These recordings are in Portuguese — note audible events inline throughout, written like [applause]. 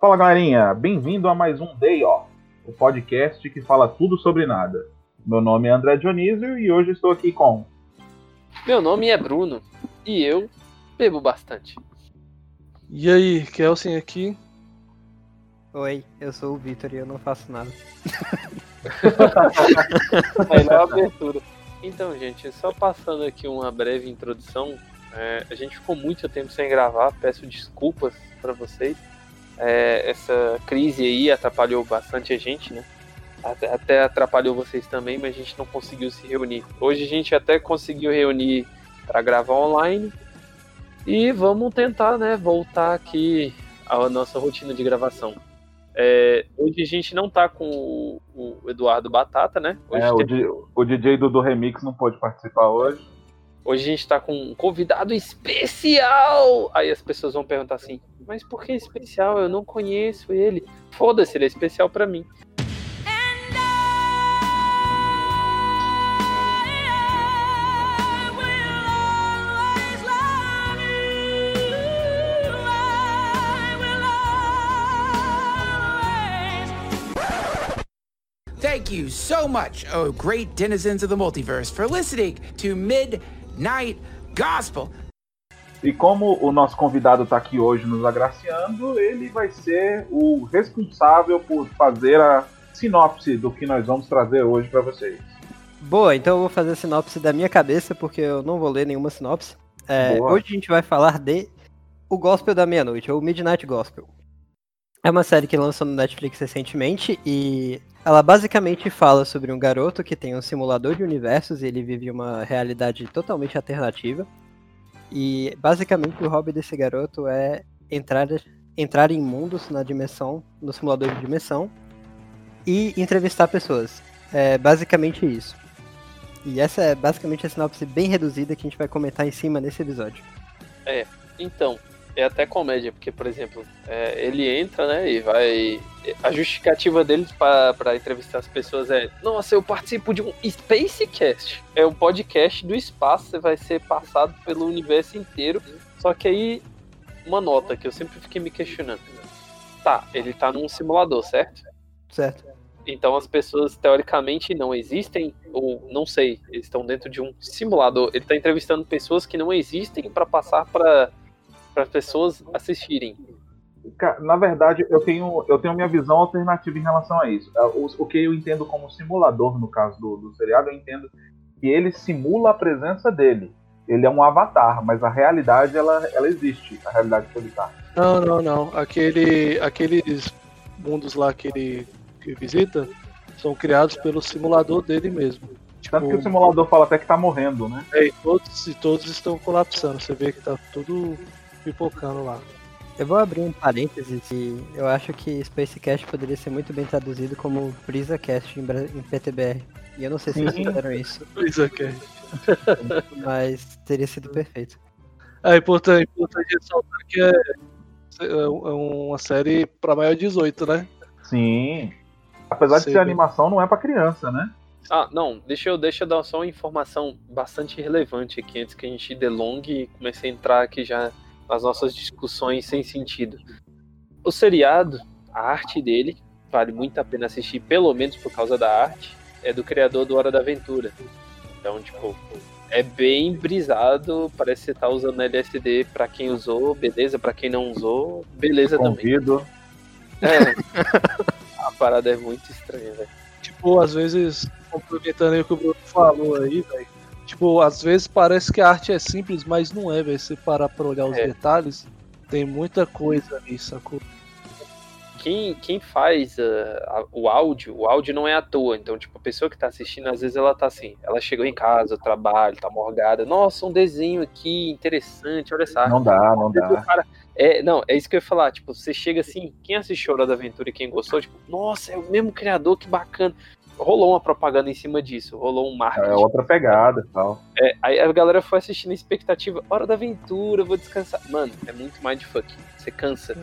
Fala galerinha, bem-vindo a mais um Day Off, o podcast que fala tudo sobre nada. Meu nome é André Dionísio e hoje estou aqui com. Meu nome é Bruno e eu bebo bastante. E aí, Kelsen aqui. Oi, eu sou o Vitor e eu não faço nada. [laughs] Melhor abertura. Então, gente, só passando aqui uma breve introdução. É, a gente ficou muito tempo sem gravar, peço desculpas para vocês. É, essa crise aí atrapalhou bastante a gente, né? Até, até atrapalhou vocês também, mas a gente não conseguiu se reunir. Hoje a gente até conseguiu reunir para gravar online e vamos tentar, né, voltar aqui à nossa rotina de gravação. É, hoje a gente não tá com o, o Eduardo Batata, né? Hoje É, o, tem- o DJ do, do Remix não pôde participar hoje. Hoje a gente tá com um convidado especial! Aí as pessoas vão perguntar assim: mas por que especial? Eu não conheço ele. Foda-se, ele é especial pra mim. Thank you so much, oh great denizens of the multiverse, for listening to Midnight Gospel. E como o nosso convidado está aqui hoje nos agraciando, ele vai ser o responsável por fazer a sinopse do que nós vamos trazer hoje para vocês. Boa, então eu vou fazer a sinopse da minha cabeça, porque eu não vou ler nenhuma sinopse. É, hoje a gente vai falar de O Gospel da Meia-Noite, ou Midnight Gospel. É uma série que lançou no Netflix recentemente e ela basicamente fala sobre um garoto que tem um simulador de universos e ele vive uma realidade totalmente alternativa. E basicamente o hobby desse garoto é entrar, entrar em mundos na dimensão, no simulador de dimensão, e entrevistar pessoas. É basicamente isso. E essa é basicamente a sinopse bem reduzida que a gente vai comentar em cima nesse episódio. Então, é até comédia, porque, por exemplo, é, ele entra, né, e vai. A justificativa dele pra entrevistar as pessoas é: Nossa, eu participo de um Spacecast. É um podcast do espaço, você vai ser passado pelo universo inteiro. Só que aí, uma nota que eu sempre fiquei me questionando: Tá, ele tá num simulador, certo? Certo? Então as pessoas teoricamente não existem, ou não sei, eles estão dentro de um simulador. Ele está entrevistando pessoas que não existem para passar para as pessoas assistirem. Na verdade, eu tenho, eu tenho minha visão alternativa em relação a isso. É, O, o que eu entendo como simulador, no caso do, do seriado, eu entendo que ele simula a presença dele. Ele é um avatar, mas a realidade, ela, ela existe, a realidade que ele tá. Não, não, não. Aquele, aqueles mundos lá que ele que visita são criados pelo simulador dele mesmo. Tanto que o Tipo, simulador fala até que tá morrendo, né? é, e todos, e todos estão colapsando. Você vê que tá tudo pipocando lá. Eu vou abrir um parênteses e eu acho que Spacecast poderia ser muito bem traduzido como BrisaCast em, em PTBR. E eu não sei se vocês Sim. fizeram isso, aqui. [laughs] mas teria sido perfeito. É importante, importante ressaltar que é, é uma série pra maior de 18, né? Sim. Apesar de Sei ser animação, não é pra criança, né? Ah, não, deixa eu, deixa eu dar só uma informação bastante relevante aqui antes que a gente delongue e comece a entrar aqui já nas nossas discussões sem sentido. O seriado, a arte dele, vale muito a pena assistir, pelo menos por causa da arte, é do criador do Hora da Aventura. Então, tipo, é bem brisado, parece que você tá usando LSD pra quem usou, beleza, pra quem não usou, beleza também. Convido. É, [laughs] a parada é muito estranha, velho. Tipo, às vezes, complementando aí o que o Bruno falou aí, velho. Tipo, às vezes parece que a arte é simples, mas não é, velho. Se parar pra olhar os É. detalhes, tem muita coisa ali, sacou? quem, quem faz ah, a- o áudio, o áudio não é à toa. Então, tipo, a pessoa que tá assistindo, às vezes ela tá assim, ela chegou em casa, trabalho, tá morgada. Nossa, um desenho aqui interessante, olha só. Não dá, não dá. cara- é, não, é isso que eu ia falar. Tipo, você chega assim, quem assistiu Hora da Aventura e quem gostou, tipo, nossa, é o mesmo criador, que bacana. Rolou uma propaganda em cima disso, rolou um marketing. É outra pegada e tal. É, aí a galera foi assistindo a expectativa, hora da aventura, vou descansar. Mano, é muito mindfuck. Você cansa.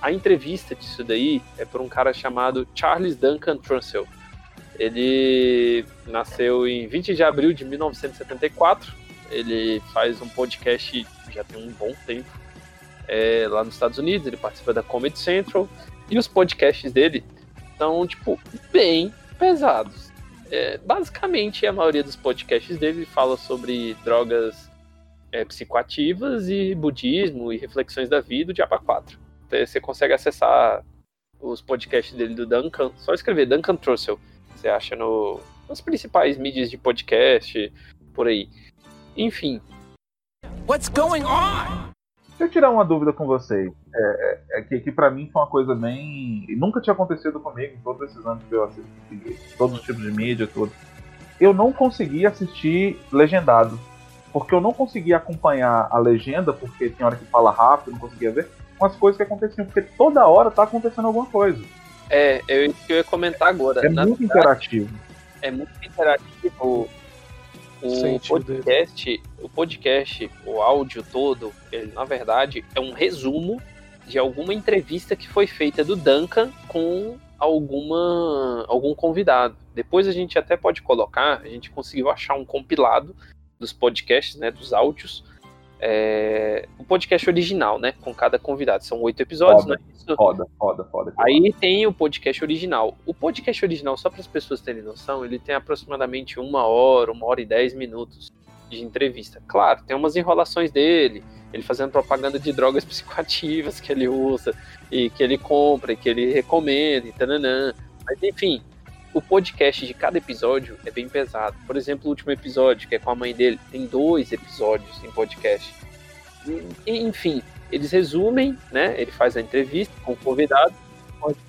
A entrevista disso daí é por um cara chamado Charles Duncan Trussell. Ele nasceu em 20 de abril de 1974. Ele faz um podcast já tem um bom tempo. é, lá nos Estados Unidos, ele participa da Comedy Central, e os podcasts dele são, tipo, bem pesados. É, basicamente, a maioria dos podcasts dele fala sobre drogas é, psicoativas e budismo e reflexões da vida, o Diaba 4. Você consegue acessar os podcasts dele do Duncan, só escrever Duncan Trussell, você acha no, nas principais mídias de podcast, por aí. Enfim. What's going on? Deixa eu tirar uma dúvida com vocês. É, é, é que, que para mim foi uma coisa bem. Nunca tinha acontecido comigo em todos esses anos que eu assisti todos os tipos de mídia, tudo. Eu não consegui assistir legendado. Porque eu não conseguia acompanhar a legenda, porque tinha hora que fala rápido, não conseguia ver, com as coisas que aconteciam, porque toda hora tá acontecendo alguma coisa. É, eu, eu ia comentar agora. É muito verdade, interativo. É muito interativo. O podcast, o podcast, o áudio todo, ele, na verdade, é um resumo de alguma entrevista que foi feita do Duncan com alguma algum convidado. Depois a gente até pode colocar, a gente conseguiu achar um compilado dos podcasts, né, dos áudios, é, o podcast original, né? Com cada convidado. São oito episódios, foda, né? Isso... Foda, foda, foda. Aí tem o podcast original. O podcast original, só para as pessoas terem noção, ele tem aproximadamente uma hora, uma hora e dez minutos de entrevista. Claro, tem umas enrolações dele, ele fazendo propaganda de drogas [laughs] psicoativas que ele usa, e que ele compra, e que ele recomenda, e tananã. Mas enfim, o podcast de cada episódio é bem pesado. Por exemplo, o último episódio, que é com a mãe dele, tem dois episódios em podcast. E, enfim, eles resumem, né? Ele faz a entrevista com o convidado.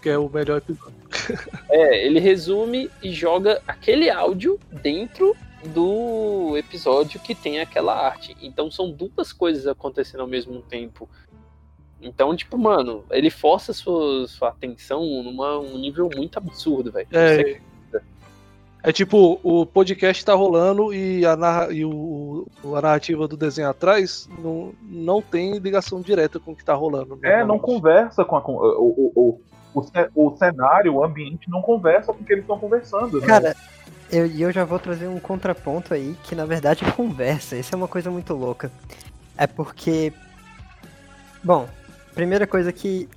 Que é o melhor episódio. [laughs] é, ele resume e joga aquele áudio dentro do episódio que tem aquela arte. Então são duas coisas acontecendo ao mesmo tempo então, tipo, mano, ele força sua, sua atenção numa um nível muito absurdo, velho. É, é tipo, o podcast tá rolando e a, narra, e o, a narrativa do desenho atrás não, não tem ligação direta com o que tá rolando. É, não conversa com a, o, o, o, o, cenário, o ambiente não conversa com o que eles estão conversando. Né? Cara, eu, eu já vou trazer um contraponto aí que na verdade conversa. Isso é uma coisa muito louca. É porque. Bom, primeira coisa que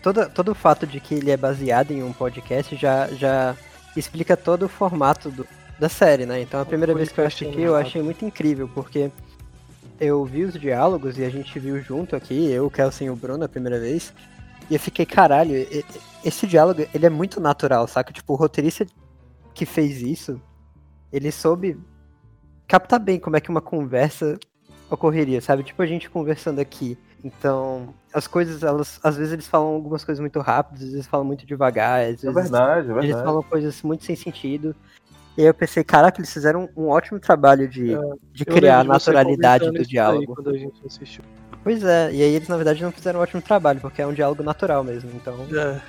todo, todo o fato de que ele é baseado em um podcast já, já explica todo o formato do, da série, né? Então a primeira vez que eu assisti eu achei muito incrível, porque eu vi os diálogos e a gente viu junto aqui, eu, o Kelsen e o Bruno a primeira vez, e eu fiquei, caralho, esse diálogo, ele é muito natural, saca? Tipo, o roteirista que fez isso, ele soube captar bem como é que uma conversa ocorreria, sabe? Tipo a gente conversando aqui. Então, as coisas, elas, às vezes eles falam algumas coisas muito rápidas, às vezes falam muito devagar, às é vezes é verdade, é verdade. eles falam coisas muito sem sentido. E aí eu pensei, caraca, eles fizeram um, ótimo trabalho de, é, de criar a naturalidade do diálogo. Pois é, e aí eles na verdade não fizeram um ótimo trabalho, porque é um diálogo natural mesmo, então. É.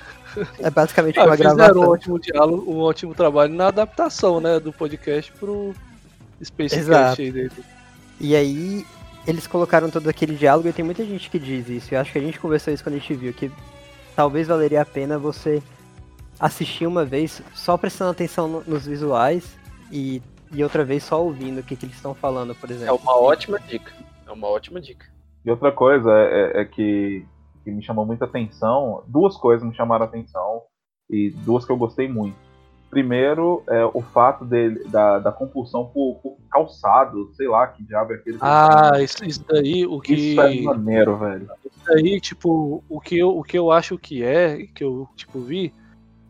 É basicamente ah, [laughs] uma gravação. Fizeram um ótimo diálogo, um ótimo trabalho na adaptação, né, do podcast pro Space Exato. dele. E aí eles colocaram todo aquele diálogo e tem muita gente que diz isso. Eu acho que a gente conversou isso quando a gente viu, que talvez valeria a pena você assistir uma vez só prestando atenção no, nos visuais e, e outra vez só ouvindo o que, que eles estão falando, por exemplo. É uma ótima dica. É uma ótima dica. E outra coisa é, é, é que, que me chamou muita atenção, duas coisas me chamaram a atenção e duas que eu gostei muito. Primeiro, é o fato dele, da, da compulsão por, por, calçado, sei lá, que diabo é aquele. Ah, isso, isso daí, o que. Isso é maneiro, velho. Isso daí, tipo, o que, eu, o que eu acho que é, que eu, tipo, vi,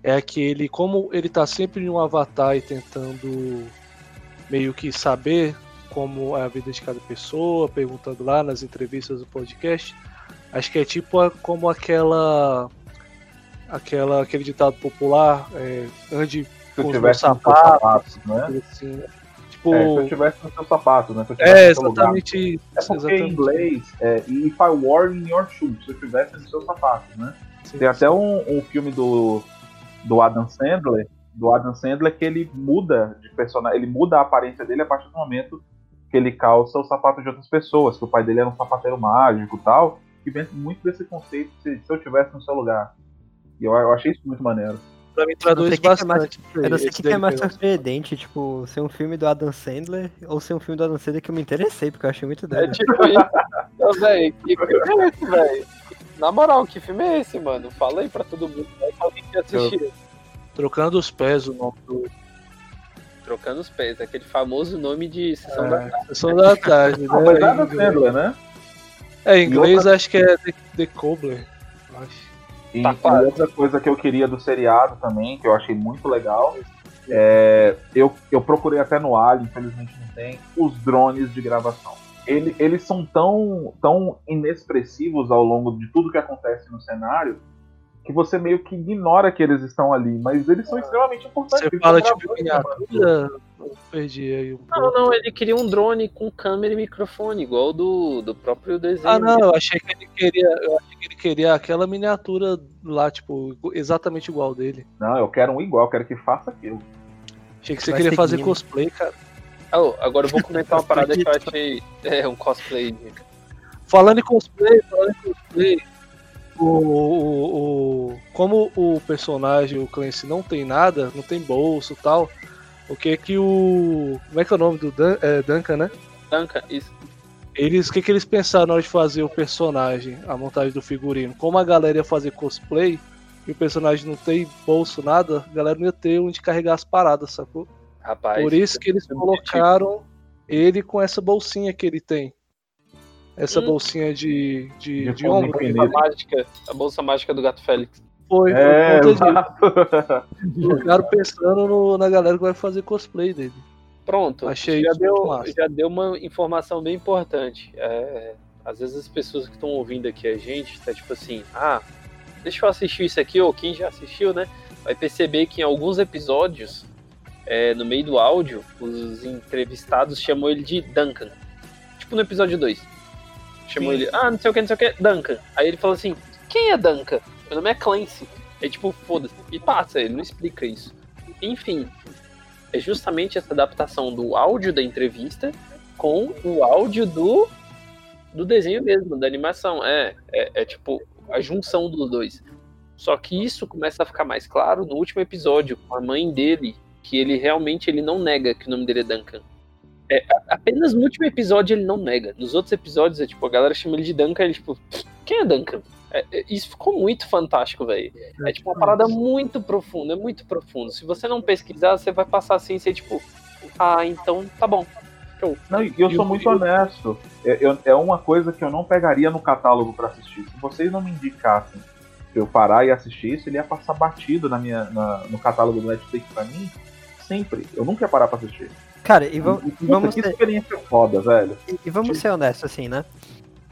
é que ele, como ele tá sempre em um avatar e tentando meio que saber como é a vida de cada pessoa, perguntando lá nas entrevistas do podcast, acho que é tipo como aquela aquela, aquele ditado popular, é, ande se com os sapatos, né? Assim, tipo... É, se eu tivesse no seu sapato, né? é, exatamente isso. É porque exatamente. em inglês, é, if I were in your shoes, se eu tivesse no seu sapato, né? Sim, Tem sim. até um, um filme do, do Adam Sandler, do Adam Sandler que ele muda de personagem, ele muda a aparência dele a partir do momento que ele calça os sapatos de outras pessoas, que o pai dele era um sapateiro mágico e tal, que vem muito desse conceito se, se eu tivesse no seu lugar. E eu, eu achei isso muito maneiro. Pra mim traduz bastante. eu não sei o que, que é mais surpreendente, tipo, ser um filme do Adam Sandler ou ser um filme do Adam Sandler que eu me interessei, porque eu achei muito doido. É tipo isso. velho, que filme é esse, velho? Na moral, que filme é esse, mano? Fala aí pra todo mundo. Vai que alguém que assistiu. Trocando os pés, o nome do. Trocando os pés, aquele famoso nome de sessão da tarde. [laughs] Sessão da tarde, né? Não, mas Em inglês- Sandler, né? É, em inglês outra- acho que é The, The Cobbler. eu acho. E, Tá outra coisa que eu queria do seriado também, que eu achei muito legal, é, eu, eu procurei até no Ali, infelizmente não tem, os drones de gravação. Ele- eles são tão, tão inexpressivos ao longo de tudo que acontece no cenário que você meio que ignora que eles estão ali, mas eles são extremamente importantes. Você fala tipo miniatura. Eu perdi aí um Não, pouco. não, ele queria um drone com câmera e microfone, igual do, do próprio desenho. Ah, não, eu achei que ele queria. Eu achei que ele queria aquela miniatura lá, tipo, exatamente igual dele. Não, eu quero um igual, eu quero que faça aquilo. Achei que você Vai queria fazer seguindo. cosplay, cara. Ah, ô, agora eu vou comentar uma [laughs] parada que eu achei. É, um cosplay. Falando em cosplay, falando em cosplay, o, o, o- como o personagem, o Clancy, não tem nada, não tem bolso e tal, o que que o. Como é que é o nome do Dan, é, Duncan, né? Duncan, isso. Eles, o que, que eles pensaram na hora de fazer o personagem, a montagem do figurino? Como a galera ia fazer cosplay e o personagem não tem bolso, nada, a galera não ia ter onde carregar as paradas, sacou? Rapaz. Por isso que eles colocaram ele com essa bolsinha que ele tem. Essa Hum. bolsinha de, de, De de ombro. A infinito. mágica, a bolsa mágica do gato Félix. Foi É, por conta exato. disso. Colocaram pensando no- na galera que vai fazer cosplay dele. Pronto. Achei já deu, massa. já deu uma informação bem importante. É, às vezes as pessoas que estão ouvindo aqui a gente, tá tipo assim, ah, deixa eu assistir isso aqui, ou quem já assistiu, né? Vai perceber que em alguns episódios, é, no meio do áudio, os entrevistados chamam ele de Duncan. Tipo no episódio 2. Chamou Sim. ele, ah, não sei o que, não sei o que, Duncan. Aí ele fala assim, quem é Duncan? Meu nome é Clancy. É tipo, foda-se. E passa, ele não explica isso. Enfim, é justamente essa adaptação do áudio da entrevista com o áudio do, do desenho mesmo, da animação. É, é, é tipo a junção dos dois. Só que isso começa a ficar mais claro no último episódio, com a mãe dele, que ele realmente ele não nega que o nome dele é Duncan. É, apenas no último episódio ele não nega. Nos outros episódios é tipo, a galera chama ele de Duncan, ele tipo, quem é Duncan? É, é, isso ficou muito fantástico, velho. É tipo uma parada muito profunda, é muito profundo. Se você não pesquisar, você vai passar assim, você tipo, ah, então tá bom. Show. Não, e eu E sou muito honesto. É, eu- é uma coisa que eu não pegaria no catálogo pra assistir. Se vocês não me indicassem pra eu parar e assistir isso, ele ia passar batido na minha, na- no catálogo do Netflix pra mim. Sempre. Eu nunca ia parar pra assistir. Cara, e, va- E, puta, vamos que ser, experiência foda, velho. e- e vamos ser honestos assim, né?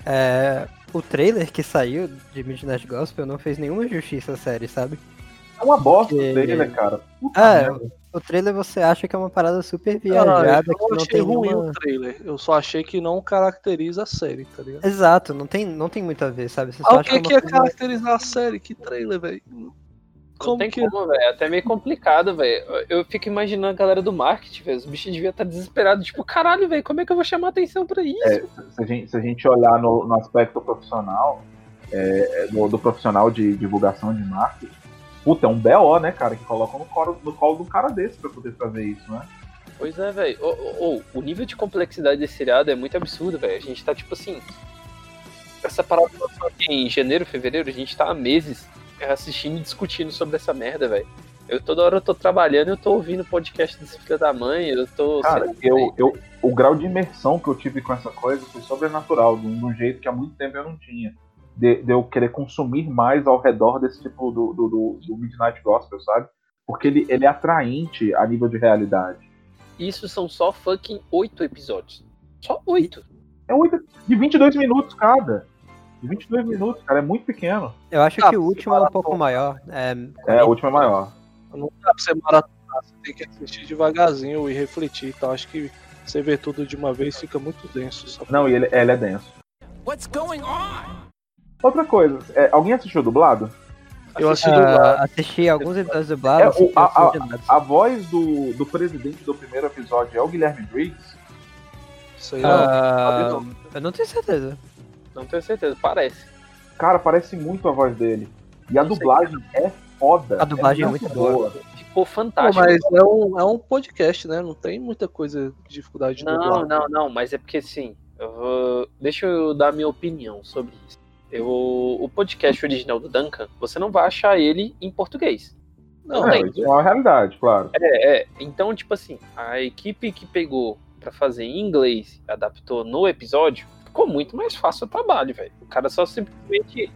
É, o trailer que saiu de Midnight Gospel não fez nenhuma justiça à série, sabe? É uma bosta Que- o trailer, cara. Puta É, merda. O trailer você acha que é uma parada super viajada, eu que não achei tem ruim nenhuma... o trailer. Eu só achei que não caracteriza a série, tá ligado? Exato, não tem, não tem muito a ver, sabe? Você só Ah, o acha que, uma que é caracterizar a série? Que trailer, velho? Não Como tem que. como, velho. É até meio complicado, velho. Eu fico imaginando a galera do marketing, velho. Os bichos deviam estar desesperados. Tipo, caralho, velho, como é que eu vou chamar atenção pra isso? Se a gente, se a gente olhar no, no aspecto profissional, é, do, do profissional de divulgação de marketing, puta, é um BO, né, cara, que colocam no colo, no colo de um cara desse pra poder fazer isso, né? Pois é, velho. O nível de complexidade desse seriado é muito absurdo, velho. A gente tá, tipo assim. Essa parada em janeiro, fevereiro, a gente tá há meses assistindo e discutindo sobre essa merda, velho. Eu toda hora eu tô trabalhando, eu tô ouvindo podcast desse filho da mãe, eu tô. Cara, lá, eu, eu, o grau de imersão que eu tive com essa coisa foi sobrenatural, de um, de um jeito que há muito tempo eu não tinha. De, de eu querer consumir mais ao redor desse tipo do, do, do, do Midnight Gospel, sabe? Porque ele, ele é atraente a nível de realidade. Isso são só fucking oito episódios. Só oito. É oito, de 22 minutos cada. De 22 minutos, cara, é muito pequeno. Eu acho Ah, que o último é um pouco maior. É, É, o último é maior. Não dá pra você maratonar, você tem que assistir devagarzinho e refletir. Então acho que você vê tudo de uma vez fica muito denso. Sabe? Não, e ele, ele é denso. What's going on? Outra coisa, é, alguém assistiu dublado? Eu assisti ah, dublado. assisti alguns episódios dublados, É, o- a- a-. A voz do, do presidente do primeiro episódio é o Guilherme Briggs? Isso aí, ó. Ah, não. eu não tenho certeza. Não tenho certeza, parece. Cara, parece muito a voz dele. E a dublagem é foda. A dublagem é muito boa. Ficou fantástico. mas é um, é um podcast, né? Não tem muita coisa de dificuldade de Não, dublar. não, não, mas é porque assim, eu vou... deixa eu dar minha opinião sobre isso. eu, o podcast original do Duncan, você não vai achar ele em português. Não, é, tem. é uma realidade, claro. É, é. Então, tipo assim, a equipe que pegou pra fazer em inglês, adaptou no episódio, ficou muito mais fácil o trabalho, velho. O cara só simplesmente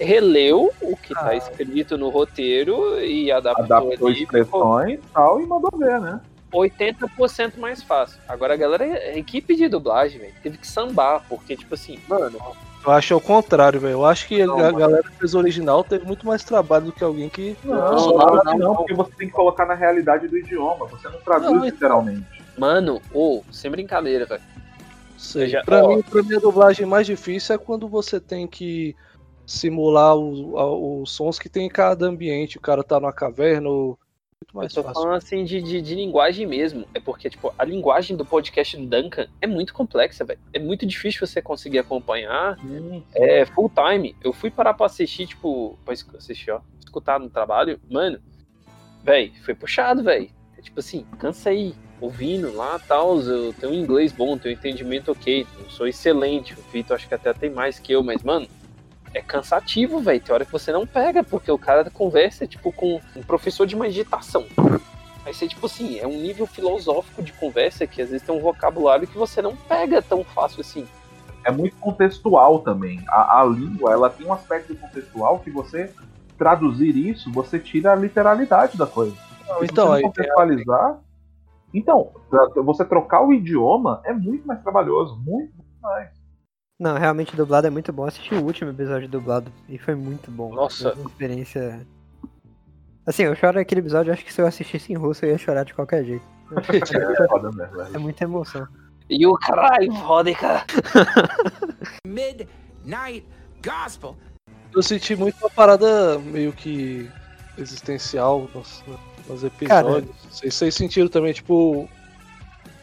releu o que tá Ah. escrito no roteiro e adaptou, Adaptou ali, expressões e tal e mandou ver, né? 80% mais fácil. Agora a galera, a equipe de dublagem, velho, teve que sambar, porque, tipo assim, mano, Eu acho o contrário, velho. Eu acho que Não, a mano. galera que fez o original teve muito mais trabalho do que alguém que. Não, Não, não, não, não. porque você tem que colocar na realidade do idioma. Você não traduz Não, então. literalmente. mano, ou, sem brincadeira, velho. Sei. Já- Pra, ó. mim, pra mim, a dublagem mais difícil é quando você tem que simular o- a- os sons que tem em cada ambiente. O cara tá numa caverna ou. Muito mais Eu tô fácil. falando assim de, de, de linguagem mesmo. É porque, tipo, a linguagem do podcast do Duncan é muito complexa, velho. É muito difícil você conseguir acompanhar. É full time. Eu fui parar pra assistir, tipo, pra assistir, ó, escutar no trabalho. Mano, velho, foi puxado, velho. É tipo assim, cansei. Ouvindo lá tal, eu tenho um inglês bom, tenho um entendimento ok, não sou excelente. O Vitor acho que até tem mais que eu, mas, mano, é cansativo, velho. Tem hora que você não pega, porque o cara conversa, tipo, com um professor de meditação. Aí você, tipo assim, é um nível filosófico de conversa que às vezes tem um vocabulário que você não pega tão fácil assim. É muito contextual também. A, a língua, ela tem um aspecto contextual que você traduzir isso, você tira a literalidade da coisa. Não, Se então, você aí não tem- contextualizar. Então, você trocar o idioma é muito mais trabalhoso. Muito, muito mais. Não, realmente dublado é muito bom. Eu assisti o último episódio dublado e foi muito bom. Nossa. Foi uma experiência. Assim, eu choro naquele episódio, acho que se eu assistisse em russo eu ia chorar de qualquer jeito. [laughs] É foda mesmo, É velho. muita emoção. E o caralho, cara. [laughs] Midnight Gospel. Eu senti muito uma parada meio que existencial nos, nos episódios. Vocês, vocês sentiram também, tipo.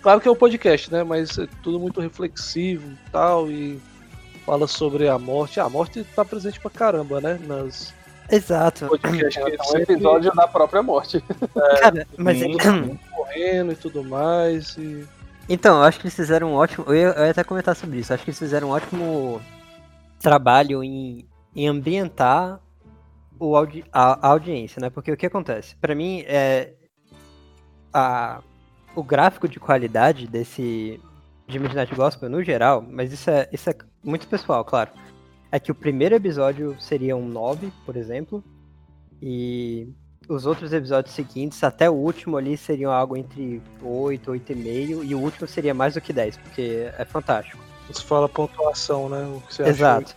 Claro que é um podcast, né? Mas é tudo muito reflexivo e tal. E fala sobre a morte. Ah, a morte tá presente pra caramba, né? Nas Exato. podcasts que É um episódio da própria morte. [laughs] Cara, mas Sim. [clears throat] correndo e tudo mais. E... Então, eu acho que eles fizeram um ótimo. Eu ia, eu ia até comentar sobre isso. Acho que eles fizeram um ótimo trabalho em, em ambientar o audi a, a audiência, né? Porque o que acontece? Pra mim, é. A, o gráfico de qualidade desse. de Midnight Gospel no geral, mas isso é, isso é muito pessoal, claro. É que o primeiro episódio seria um 9, por exemplo. E os outros episódios seguintes, até o último ali, seriam algo entre 8, 8,5. E o último seria mais do que 10, porque é fantástico. Você fala pontuação, né? O que você achou. Exato.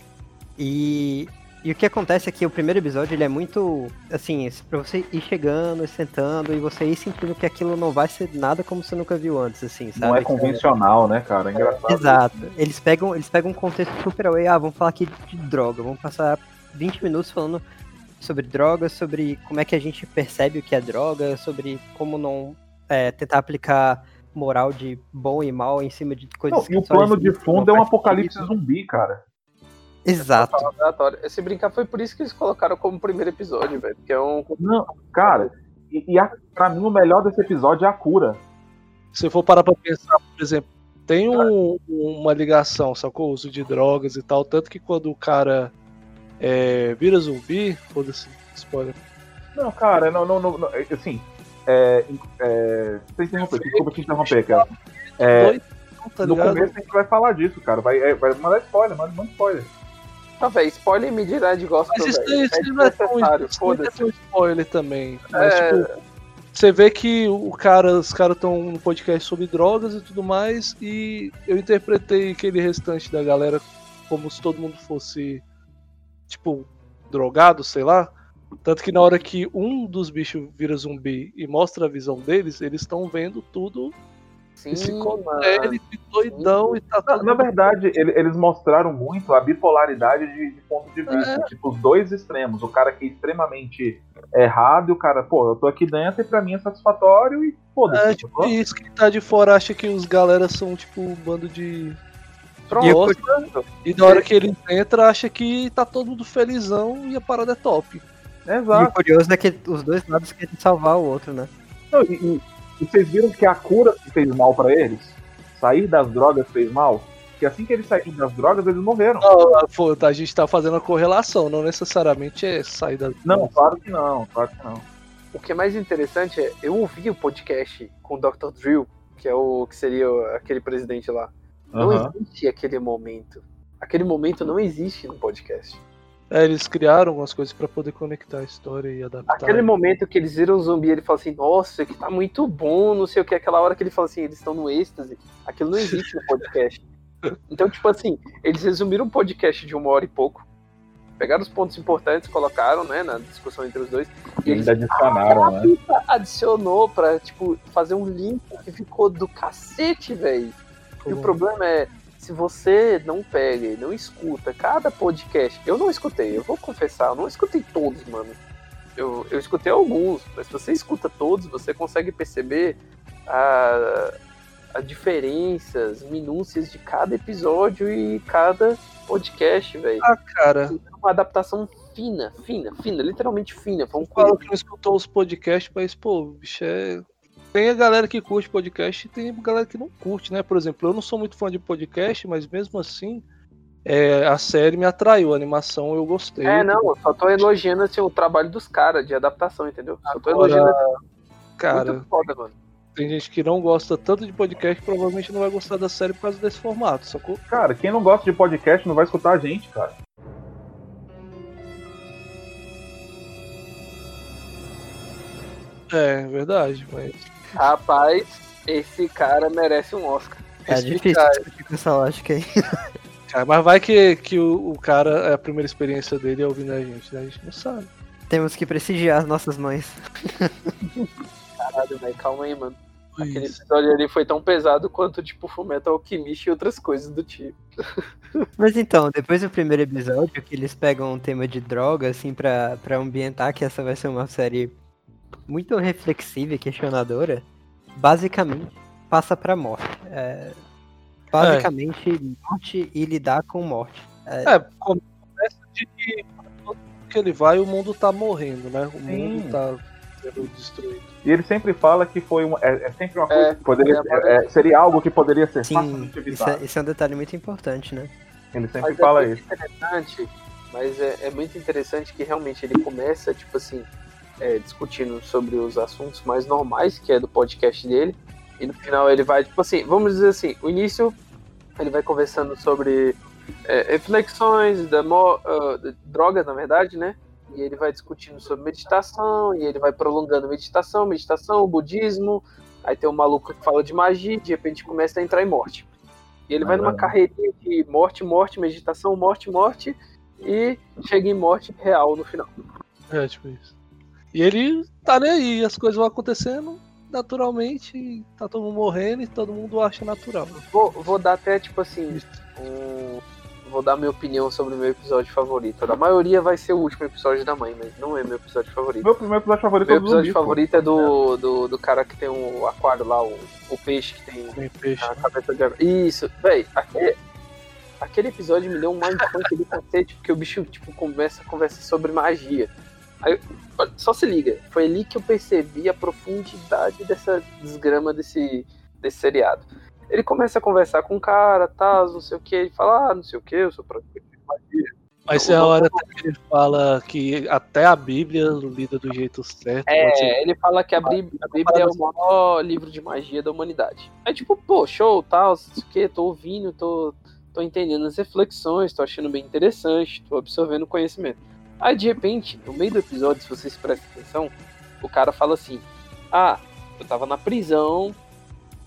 E, e o que acontece é que o primeiro episódio ele é muito assim, pra você ir chegando e sentando e você ir sentindo que aquilo não vai ser nada como você nunca viu antes, assim, sabe? Não é convencional, né, cara? É engraçado. Exato. Eles pegam, eles pegam um contexto super away, ah, vamos falar aqui de droga, vamos passar 20 minutos falando sobre drogas, sobre como é que a gente percebe o que é droga, sobre como não é, tentar aplicar moral de bom e mal em cima de coisas Não, que e o plano de fundo é um apocalipse sentido. zumbi, cara. Exato. Aleatório. Esse brincar foi por isso que eles colocaram como primeiro episódio, velho. Que é um. Não, cara, e, e a, pra mim o melhor desse episódio é a cura. Se eu for parar pra pensar, por exemplo, tem um- uma ligação, sacou? O uso de drogas e tal. Tanto que quando o cara é, vira zumbi, foda-se, spoiler. Não, cara, não, não, não, não, assim, é, é, você interromper, desculpa te interromper, cara. É, tá no começo a gente vai falar disso, cara, vai, é, vai mandar spoiler, manda, manda spoiler. Tá, velho, spoiler me dirá de gosto, Mas isso, velho. daí- isso não é não é foda-se. tão spoiler também. Mas, É. tipo, você vê que o cara, os caras estão no podcast sobre drogas e tudo mais, e eu interpretei aquele restante da galera como se todo mundo fosse, tipo, drogado, sei lá. Tanto que na hora que um dos bichos vira zumbi e mostra a visão deles, eles estão vendo tudo Sim, contélio doidão e tá Na, na verdade, ele- eles mostraram muito a bipolaridade de, de ponto de vista, tipo, os dois extremos, o cara que é extremamente errado e o cara, pô, eu tô aqui dentro e pra mim é satisfatório e foda-se. É, tipo, sacou? isso que tá de fora acha que os galera são, tipo, um bando de. E o Bosta, e na hora que eles entram, acha que tá todo mundo felizão e a parada é top. E o Exato. curioso é que os dois lados querem salvar o outro, né? Não, e, e- vocês viram que a cura fez mal pra eles? Sair das drogas fez mal? que assim que eles saíram das drogas, eles morreram. Não, a gente tá fazendo a correlação, não necessariamente é sair das Não, claro que não, claro que não. O que é mais interessante é, eu ouvi o podcast com o Dr. Drill, que é o que seria aquele presidente lá. Não Aham. existe aquele momento. Aquele momento não existe no podcast. É, eles criaram algumas coisas pra poder conectar a história e adaptar. Aquele momento que eles viram o zumbi, ele fala assim, nossa, que tá muito bom, não sei o que, aquela hora que ele fala assim, eles estão no êxtase, aquilo não existe no podcast. [laughs] Então, tipo assim, eles resumiram o podcast de uma hora e pouco, pegaram os pontos importantes, colocaram, né, na discussão entre os dois, e E eles adicionaram, né? adicionou pra, tipo, fazer um link que ficou do cacete, velho. E o problema é, se você não pega e não escuta cada podcast, eu não escutei, eu vou confessar, eu não escutei todos, mano. Eu, eu escutei alguns, mas se você escuta todos, você consegue perceber a, a diferenças, minúcias de cada episódio e cada podcast, velho. Ah, cara, Uma adaptação fina, fina, fina, literalmente fina. Foi um fala que não escutou os podcasts, mas, pô, bicho, é. Tem a galera que curte podcast e tem a galera que não curte, né? Por exemplo, eu não sou muito fã de podcast, mas mesmo assim, é, a série me atraiu, a animação eu gostei. É, não, eu só tô elogiando assim, o trabalho dos caras de adaptação, entendeu? Só tô Agora, elogiando Cara, muito foda, mano. tem gente que não gosta tanto de podcast, provavelmente não vai gostar da série por causa desse formato, sacou? Cara, quem não gosta de podcast não vai escutar a gente, cara. É, verdade, mas. Rapaz, esse cara merece um Oscar. É difícil discutir com essa lógica aí. [laughs] Cara, mas vai que, que o, o cara, a primeira experiência dele é ouvindo a gente, né? A gente não sabe. Temos que prestigiar as nossas mães. Caralho, velho, calma aí, mano. Aquele Isso. episódio ali foi tão pesado quanto, tipo, Fullmetal Alchemist e outras coisas do tipo. [laughs] Mas então, depois do primeiro episódio, que eles pegam um tema de droga, assim, pra, pra ambientar que essa vai ser uma série muito reflexiva e questionadora, basicamente passa pra morte. É, basicamente, morte e lidar com morte. É, começa de que todo que ele vai, o mundo tá morrendo, né? O Sim. mundo tá sendo destruído. E ele sempre fala que foi uma, é, é sempre uma coisa É, que poderia, é, é, é, seria algo que poderia ser Sim, facilmente isso evitado. é, isso é um detalhe muito importante, né? Ele sempre Mas fala é muito isso. interessante, mas é, é muito interessante que realmente ele começa, tipo assim, é, discutindo sobre os assuntos mais normais, que é do podcast dele, e no final ele vai, tipo assim, vamos dizer assim, o início ele vai conversando sobre é, reflexões da ah, de drogas, na verdade, né? E ele vai discutindo sobre meditação, e ele vai prolongando meditação, meditação, budismo. Aí tem um maluco que fala de magia, e de repente começa a entrar em morte. E ele vai numa carreirinha de morte, morte, meditação, morte, morte, e chega em morte real no final. É, tipo isso. E ele tá nem aí, as coisas vão acontecendo naturalmente, tá todo mundo morrendo e todo mundo acha natural. Vou, vou dar até, tipo assim, um- vou dar minha opinião sobre o meu episódio favorito. A maioria vai ser o último episódio da mãe, mas não é meu episódio favorito. Meu primeiro episódio favorito Meu é do episódio zumbi, favorito é do, do, do cara que tem o aquário lá, o, o peixe que tem Tem peixe. a cabeça de água. Isso, véi, aquele, aquele episódio me deu um mindfuck do cacete, porque o bicho, tipo, começa a conversar sobre magia. Aí, só se liga, foi ali que eu percebi a profundidade dessa desgrama desse, desse seriado. Ele começa a conversar com o cara, tá, não sei o que, ele fala, ah, não sei o que, eu sou praticante de magia. Mas é a hora que ele fala que até a Bíblia lida do jeito certo. ser- É, ele fala que a Bíblia, a Bíblia é o maior livro de magia da humanidade. É tipo, pô, show, tal, não sei o que, tô ouvindo, tô, tô entendendo as reflexões, tô achando bem interessante, tô absorvendo conhecimento. Aí, de repente, no meio do episódio, se vocês prestam atenção, o cara fala assim, ah, eu tava na prisão,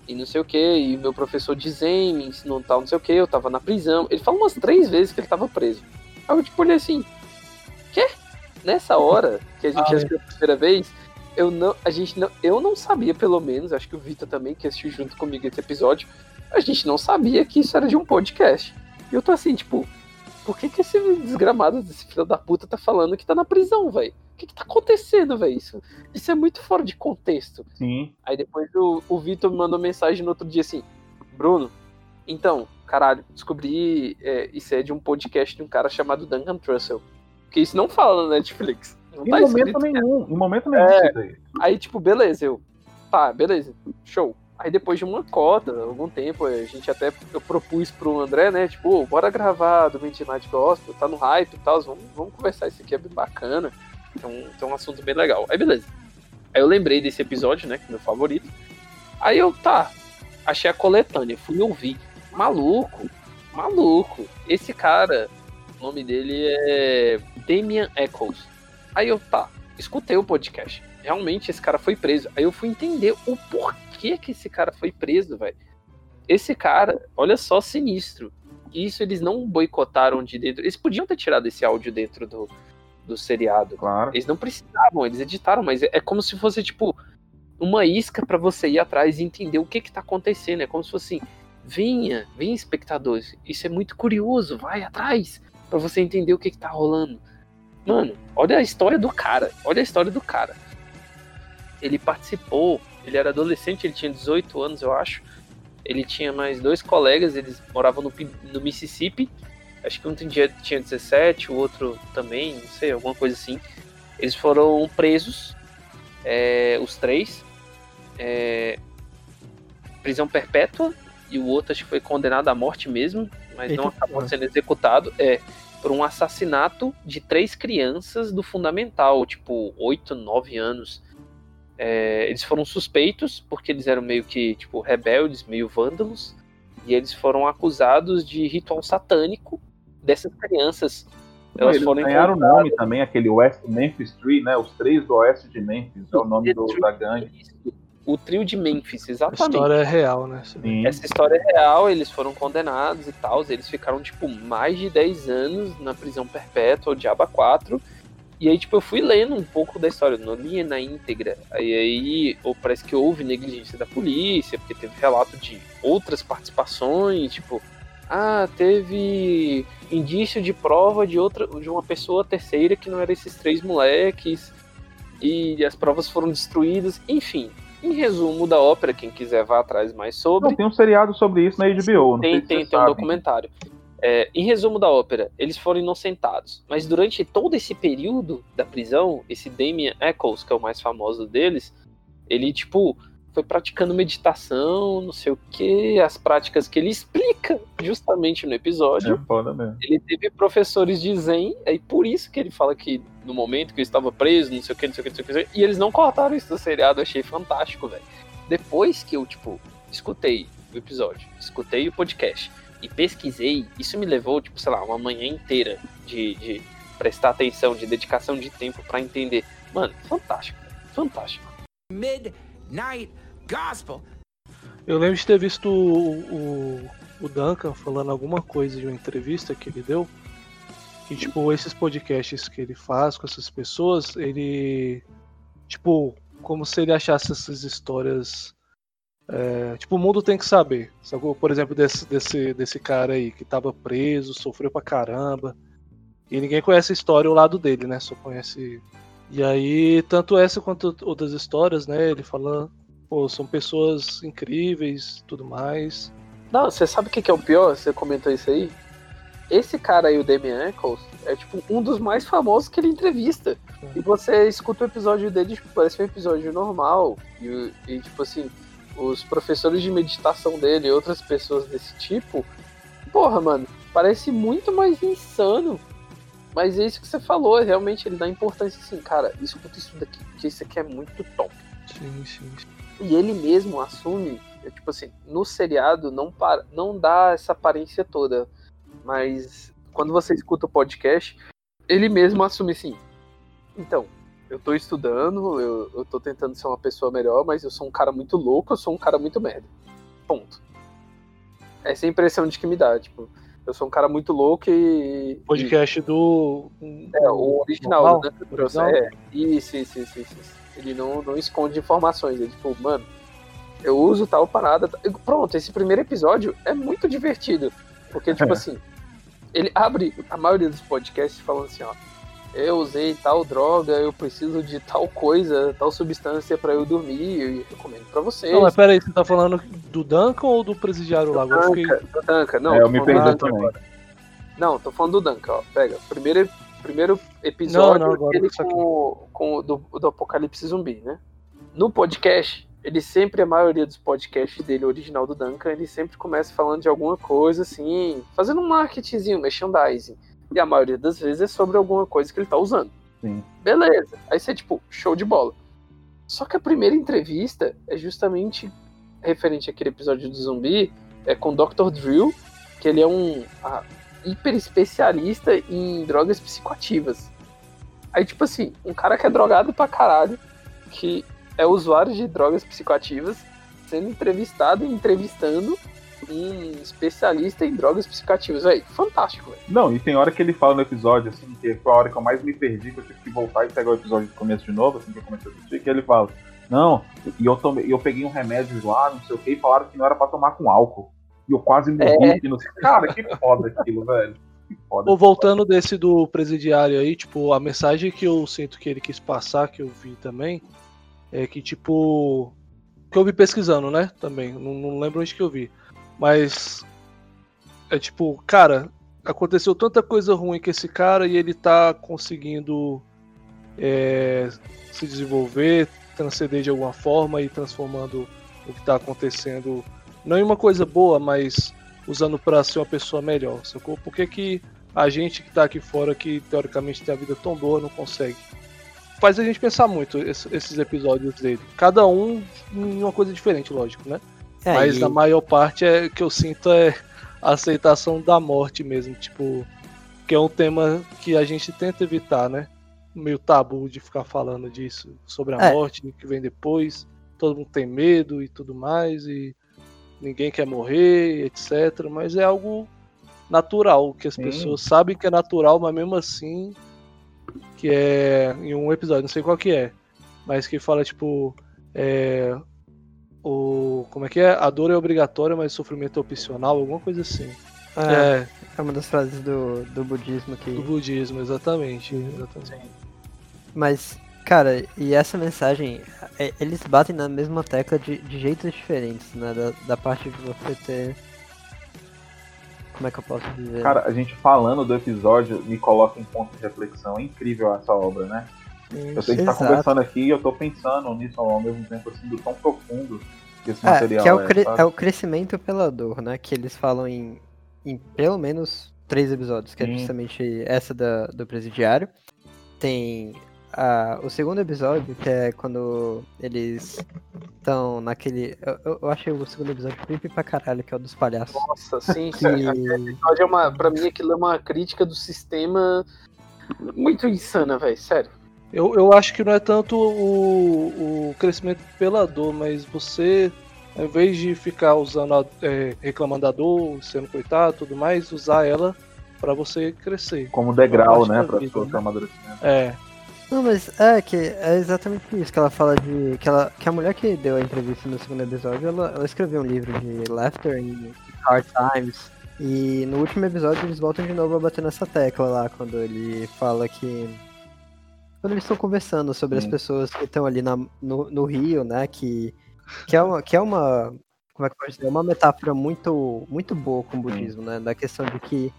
e não sei o que, e meu professor de Zen me ensinou tal, não sei o que, eu tava na prisão. Ele fala umas três vezes que ele tava preso. Aí eu, tipo, olhei assim, quê? Nessa hora que a gente Ah, assistiu a primeira vez, eu não, a gente não, eu não sabia, pelo menos, acho que o Vitor também, que assistiu junto comigo esse episódio, a gente não sabia que isso era de um podcast. E eu tô assim, tipo, por que que esse desgramado desse filho da puta tá falando que tá na prisão, velho? O que que tá acontecendo, velho? Isso, isso é muito fora de contexto. Sim. Aí depois o, o Vitor me mandou mensagem no outro dia assim, Bruno, então, caralho, descobri é, isso é de um podcast de um cara chamado Duncan Trussell. Porque isso não fala na Netflix. Não Em tá momento escrito. nenhum. Em momento nenhum. É. Aí, tipo, beleza, eu. Tá, beleza, show. Aí depois de uma cota, algum tempo, a gente até eu propus pro André, né? Tipo, oh, bora gravar do Midnight Gospel, tá no hype e tal, vamos, vamos conversar, isso aqui é bem bacana. Então, tem um assunto bem legal. Aí beleza. Aí eu lembrei desse episódio, né? Que é meu favorito. Aí eu, tá, achei a coletânea, fui ouvir. Maluco, maluco. Esse cara, o nome dele é Damian Eccles. Aí eu, tá, escutei o podcast. Realmente esse cara foi preso. Aí eu fui entender o porquê que esse cara foi preso, velho. Esse cara, olha só, sinistro. Isso eles não boicotaram de dentro. Eles podiam ter tirado esse áudio dentro do, do seriado. Claro. Eles não precisavam, eles editaram, mas é, é como se fosse, tipo, uma isca para você ir atrás e entender o que que tá acontecendo. É como se fosse assim, venha, venha espectadores. Isso é muito curioso, vai atrás para você entender o que que tá rolando. Mano, olha a história do cara, olha a história do cara. Ele participou, ele era adolescente, ele tinha 18 anos, eu acho. Ele tinha mais dois colegas, eles moravam no, no Mississippi. Acho que um tinha, tinha 17, o outro também, não sei, alguma coisa assim. Eles foram presos, é, os três. É, prisão perpétua, e o outro acho que foi condenado à morte mesmo, mas Eita, não acabou porra. sendo executado. É, por um assassinato de três crianças do fundamental, tipo, 8, 9 anos. É, eles foram suspeitos porque eles eram meio que tipo rebeldes, meio vândalos, e eles foram acusados de ritual satânico dessas crianças. Elas Eles foram ganharam o nome também, aquele West Memphis Tree, né? Os três do oeste de Memphis, é o nome do, da gangue. O trio de Memphis, A exatamente. história é real, né? Sim. Essa história é real, eles foram condenados e tal. Eles ficaram, tipo, mais de 10 anos na prisão perpétua, o Diaba 4. E aí, tipo, eu fui lendo um pouco da história, não li na íntegra. Aí, aí ou parece que houve negligência da polícia, porque teve relato de outras participações, tipo, ah, teve indício de prova de outra, de uma pessoa terceira que não era esses três moleques, e as provas foram destruídas, enfim. Em resumo da ópera, quem quiser vá atrás mais sobre. Não, tem um seriado sobre isso na HBO. Não Tem, tem, tem um documentário. É, em resumo da ópera, eles foram inocentados. Mas durante todo esse período da prisão, esse Damien Eccles, que é o mais famoso deles, ele, tipo, foi praticando meditação, não sei o que, as práticas que ele explica justamente no episódio. É foda mesmo. Ele teve professores de Zen, é por isso que ele fala que no momento que eu estava preso, não sei o que, não sei o que, não sei o que, não sei o que, e eles não cortaram isso do seriado, eu achei fantástico, velho. Depois que eu, tipo, escutei o episódio, escutei o podcast e pesquisei, isso me levou, tipo, sei lá, uma manhã inteira de, de prestar atenção, de dedicação de tempo pra entender. Mano, fantástico, fantástico. Midnight Gospel. Eu lembro de ter visto o, o, o Duncan falando alguma coisa de uma entrevista que ele deu. Que, tipo, esses podcasts que ele faz com essas pessoas, ele. Tipo, como se ele achasse essas histórias. É, tipo, o mundo tem que saber. Sacou? Por exemplo, desse, desse, desse cara aí que tava preso, sofreu pra caramba. E ninguém conhece a história o lado dele, né? Só conhece. E aí, tanto essa quanto outras histórias, né? Ele fala pô, são pessoas incríveis, tudo mais. Não, você sabe o que que é o pior? Você comentou isso aí? Esse cara aí, o Damien Eccles, é tipo um dos mais famosos que ele entrevista. E você escuta o episódio dele, tipo, parece um episódio normal. E, e, tipo assim, os professores de meditação dele e outras pessoas desse tipo, porra, mano, parece muito mais insano. Mas é isso que você falou, realmente ele dá importância assim, cara, escuta isso daqui, porque isso aqui é muito top. Sim, sim. E ele mesmo assume, é, tipo assim, no seriado não, para, não dá essa aparência toda. Mas quando você escuta o podcast, ele mesmo assume assim. Então, eu tô estudando, eu, eu tô tentando ser uma pessoa melhor, mas eu sou um cara muito louco, eu sou um cara muito merda. Ponto. Essa é a impressão de que me dá, tipo, eu sou um cara muito louco e. Podcast do. É, o original, normal? né? Original? É, isso, isso, isso, isso. Ele não, não esconde informações. Ele, tipo, mano, eu uso tal parada. e Pronto, esse primeiro episódio é muito divertido. Porque, tipo É. assim, ele abre a maioria dos podcasts falando assim, ó. Eu usei tal droga, eu preciso de tal coisa, tal substância pra eu dormir, eu recomendo pra vocês. Não, mas peraí, você tá falando do Duncan ou do presidiário lá? Agora eu fiquei- Danca, do Danca, não. É, eu me perdi do também. agora. Não, tô falando do Danca, ó. Pega. Primeiro, primeiro episódio Não, não, agora com, com o do, do Apocalipse Zumbi, né? No podcast, ele sempre, a maioria dos podcasts dele, original do Duncan, ele sempre começa falando de alguma coisa assim, fazendo um marketingzinho, merchandising. E a maioria das vezes é sobre alguma coisa que ele tá usando. Sim. Beleza. Aí você, tipo, show de bola. Só que a primeira entrevista é justamente referente àquele episódio do zumbi, é com o Dr. Drill, que ele é um ah, hiper especialista em drogas psicoativas. Aí, tipo assim, um cara que é drogado pra caralho, que é usuário de drogas psicoativas, sendo entrevistado e entrevistando um especialista em drogas psicoativas. Véi, fantástico, velho. Não, e tem hora que ele fala no episódio, assim, que foi a hora que eu mais me perdi, que eu tive que voltar e pegar o episódio do começo de novo, assim, que eu comecei a assistir, que ele fala, não, e eu, tomei, eu peguei um remédio lá, não sei o que, e falaram que não era pra tomar com álcool. E eu quase morri É. aqui no... Cara, que foda aquilo, velho. Que foda. Pô, voltando desse do presidiário aí, tipo, a mensagem que eu sinto que ele quis passar, que eu vi também, é que, tipo. Que eu vi pesquisando, né? Também. Não, não lembro onde que eu vi. Mas. É tipo, cara, aconteceu tanta coisa ruim com esse cara e ele tá conseguindo é, se desenvolver, transcender de alguma forma e transformando o que tá acontecendo não em uma coisa boa, mas usando pra ser uma pessoa melhor, sacou? Por que, que a gente que tá aqui fora, que teoricamente tem a vida tão boa, não consegue? Faz a gente pensar muito esse- esses episódios dele. Cada um em uma coisa diferente, lógico, né? É, Mas e- na maior parte é que eu sinto é a aceitação da morte mesmo, tipo, que é um tema que a gente tenta evitar, né? Meio tabu de ficar falando disso, sobre a É. morte que vem depois. Todo mundo tem medo e tudo mais, e ninguém quer morrer, etc. Mas é algo natural, que as Sim. pessoas sabem que é natural, mas mesmo assim, que é em um episódio, não sei qual que é, mas que fala tipo, é, o como é que é? A dor é obrigatória, mas o sofrimento é opcional, alguma coisa assim. é, É, é uma das frases do, do budismo que. do budismo, exatamente, exatamente. Mas, cara, e essa mensagem, é, eles batem na mesma tecla de, de jeitos diferentes, né? Da, da parte de você ter. Como é que eu posso dizer? Cara, a gente falando do episódio me coloca em ponto de reflexão. É incrível essa obra, né? Eu sei que tá Exato. conversando aqui e eu tô pensando nisso ao mesmo tempo, assim, do tão profundo que esse É, material que é o, é, cre- é o crescimento pela dor, né? Que eles falam em, em pelo menos três episódios, que é Sim. justamente essa da, do presidiário. Tem a, o segundo episódio, que é quando eles estão naquele. Eu, eu- eu achei o segundo episódio creepy pra caralho, que é o dos palhaços. Nossa, sim, Que, sim. episódio é uma, pra mim aquilo é uma crítica do sistema muito insana, velho, sério. Eu, eu acho que não é tanto o, o crescimento pela dor, mas você, ao invés de ficar usando, a, é, reclamando da dor, sendo coitado e tudo mais, usar ela pra você crescer. Como degrau, né, pra vida, sua né? seu amadurecimento. É, Não, mas é que é exatamente isso que ela fala de. Que, ela, que a mulher que deu a entrevista no segundo episódio, ela, ela escreveu um livro de Laughter in Hard Times. E no último episódio eles voltam de novo a bater nessa tecla lá, quando ele fala que. Quando eles estão conversando sobre as pessoas que estão ali na, no, no Rio, né? Que, que, é uma, que é uma. Como é que pode dizer? É uma metáfora muito, muito boa com o budismo, né? Da questão de que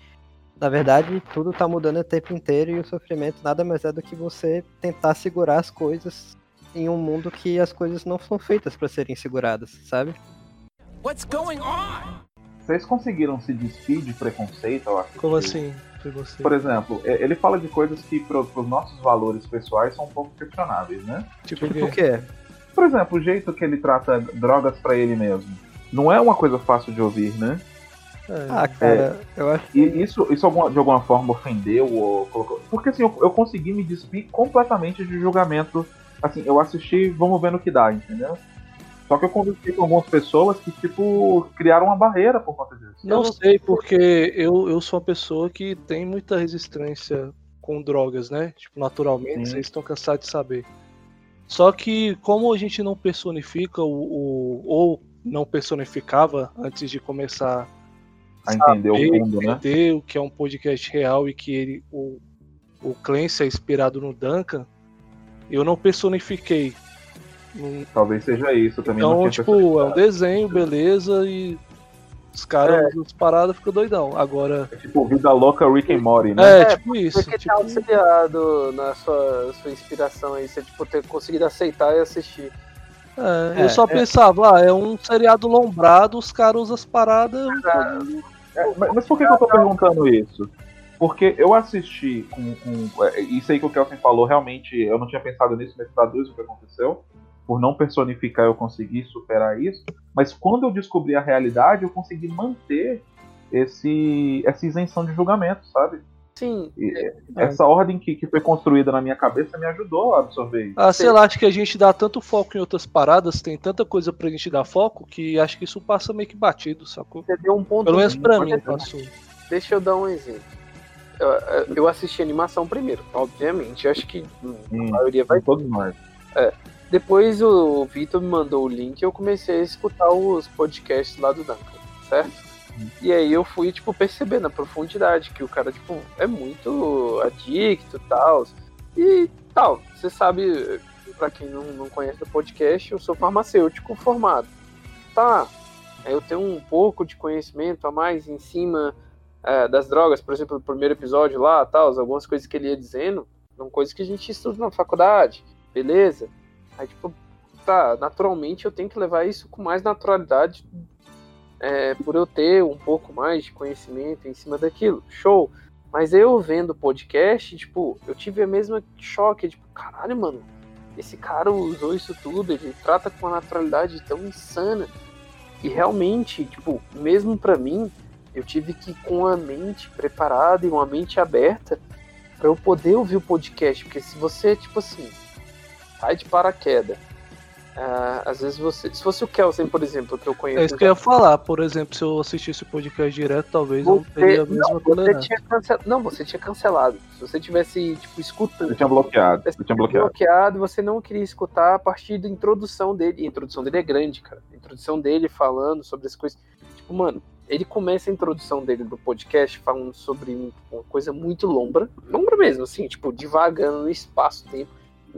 na verdade, tudo tá mudando o tempo inteiro e o sofrimento nada mais é do que você tentar segurar as coisas em um mundo que as coisas não são feitas para serem seguradas, sabe? What's going on? Vocês conseguiram se despir de preconceito, eu acho? como assim? Você? Por exemplo, e- ele fala de coisas que, pro, pros nossos valores pessoais, são um pouco questionáveis, né? Tipo, Tipo o que quê? Por exemplo, o jeito que ele trata drogas pra ele mesmo. Não é uma coisa fácil de ouvir, né? é, Ah, cara, eu acho E isso, isso de alguma forma ofendeu ou colocou. Porque assim, eu, eu consegui me despir completamente de julgamento. Assim, eu assisti, vamos ver no que dá, entendeu? Só que eu conversei com algumas pessoas que, tipo, criaram uma barreira por conta disso. Não sei, porque eu, eu sou uma pessoa que tem muita resistência com drogas, né? Tipo, naturalmente, Sim. vocês estão cansados de saber. Só que como a gente não personifica o, o- ou não personificava antes de começar A entender o saber, mundo, né? entender o que é um podcast real e que ele, o, o Clancy é inspirado no Duncan, eu não personifiquei. Não- Talvez seja isso também. não então, tipo, é um desenho, beleza, e os caras, as paradas ficam doidão. Agora, É tipo vida louca Rick and Morty, né? é, É, tipo isso. Porque tipo, tá auxiliado na sua, sua inspiração aí, você tipo, ter conseguido aceitar e assistir. É, É, eu só é. pensava, ah, é um seriado lombrado, os caras usam as paradas. É, mas, mas por que, que eu tô perguntando isso? Porque eu assisti com, com- é, Isso aí que o Kelsen falou, realmente, eu não tinha pensado nisso, mas traduz o que aconteceu. Por não personificar, eu consegui superar isso. Mas quando eu descobri a realidade, eu consegui manter esse, essa isenção de julgamento, sabe? Sim, E essa ordem que, que foi construída na minha cabeça me ajudou a absorver isso. Ah, sei lá, acho que a gente dá tanto foco em outras paradas, tem tanta coisa pra gente dar foco, que acho que isso passa meio que batido, sacou? você deu um ponto Pelo menos pra mim, passou. Deixa eu dar um exemplo. Eu, eu assisti animação primeiro, obviamente. Eu acho que hum, a maioria vai. todos nós. Depois o Vitor me mandou o link e eu comecei a escutar os podcasts lá do Duncan, certo? E aí eu fui, tipo, percebendo a profundidade que o cara, tipo, é muito adicto e tal. E tal, você sabe, pra quem não, não conhece o podcast, eu sou farmacêutico formado. Tá, eu tenho um pouco de conhecimento a mais em cima é, das drogas, por exemplo, no primeiro episódio lá, tal, algumas coisas que ele ia dizendo, são coisas que a gente estuda na faculdade, beleza? Aí, tipo, tá, naturalmente eu tenho que levar isso com mais naturalidade, é, por eu ter um pouco mais de conhecimento em cima daquilo, show. Mas eu vendo o podcast, tipo, eu tive a mesma choque, tipo, caralho, mano, esse cara usou isso tudo, ele trata com uma naturalidade tão insana. E realmente, tipo, mesmo pra mim, eu tive que ir com a mente preparada e uma mente aberta pra eu poder ouvir o podcast, porque se você, tipo assim, sai de paraquedas, ah, às vezes você, se fosse o Kelsen, por exemplo, que eu conheço, É isso que eu ia falar, por exemplo, se eu assistisse o podcast direto, talvez eu não teria a mesma não, você tinha cancelado, não, você tinha cancelado. Se você tivesse, tipo, escutando, Eu tinha bloqueado. tivesse Eu tinha bloqueado. bloqueado, você não queria escutar a partir da introdução dele. E a introdução dele é grande, cara. A introdução dele falando sobre as coisas. Tipo, mano, ele começa a introdução dele do podcast falando sobre um- uma coisa muito lombra. Lombra mesmo, assim, tipo, divagando no espaço-tempo,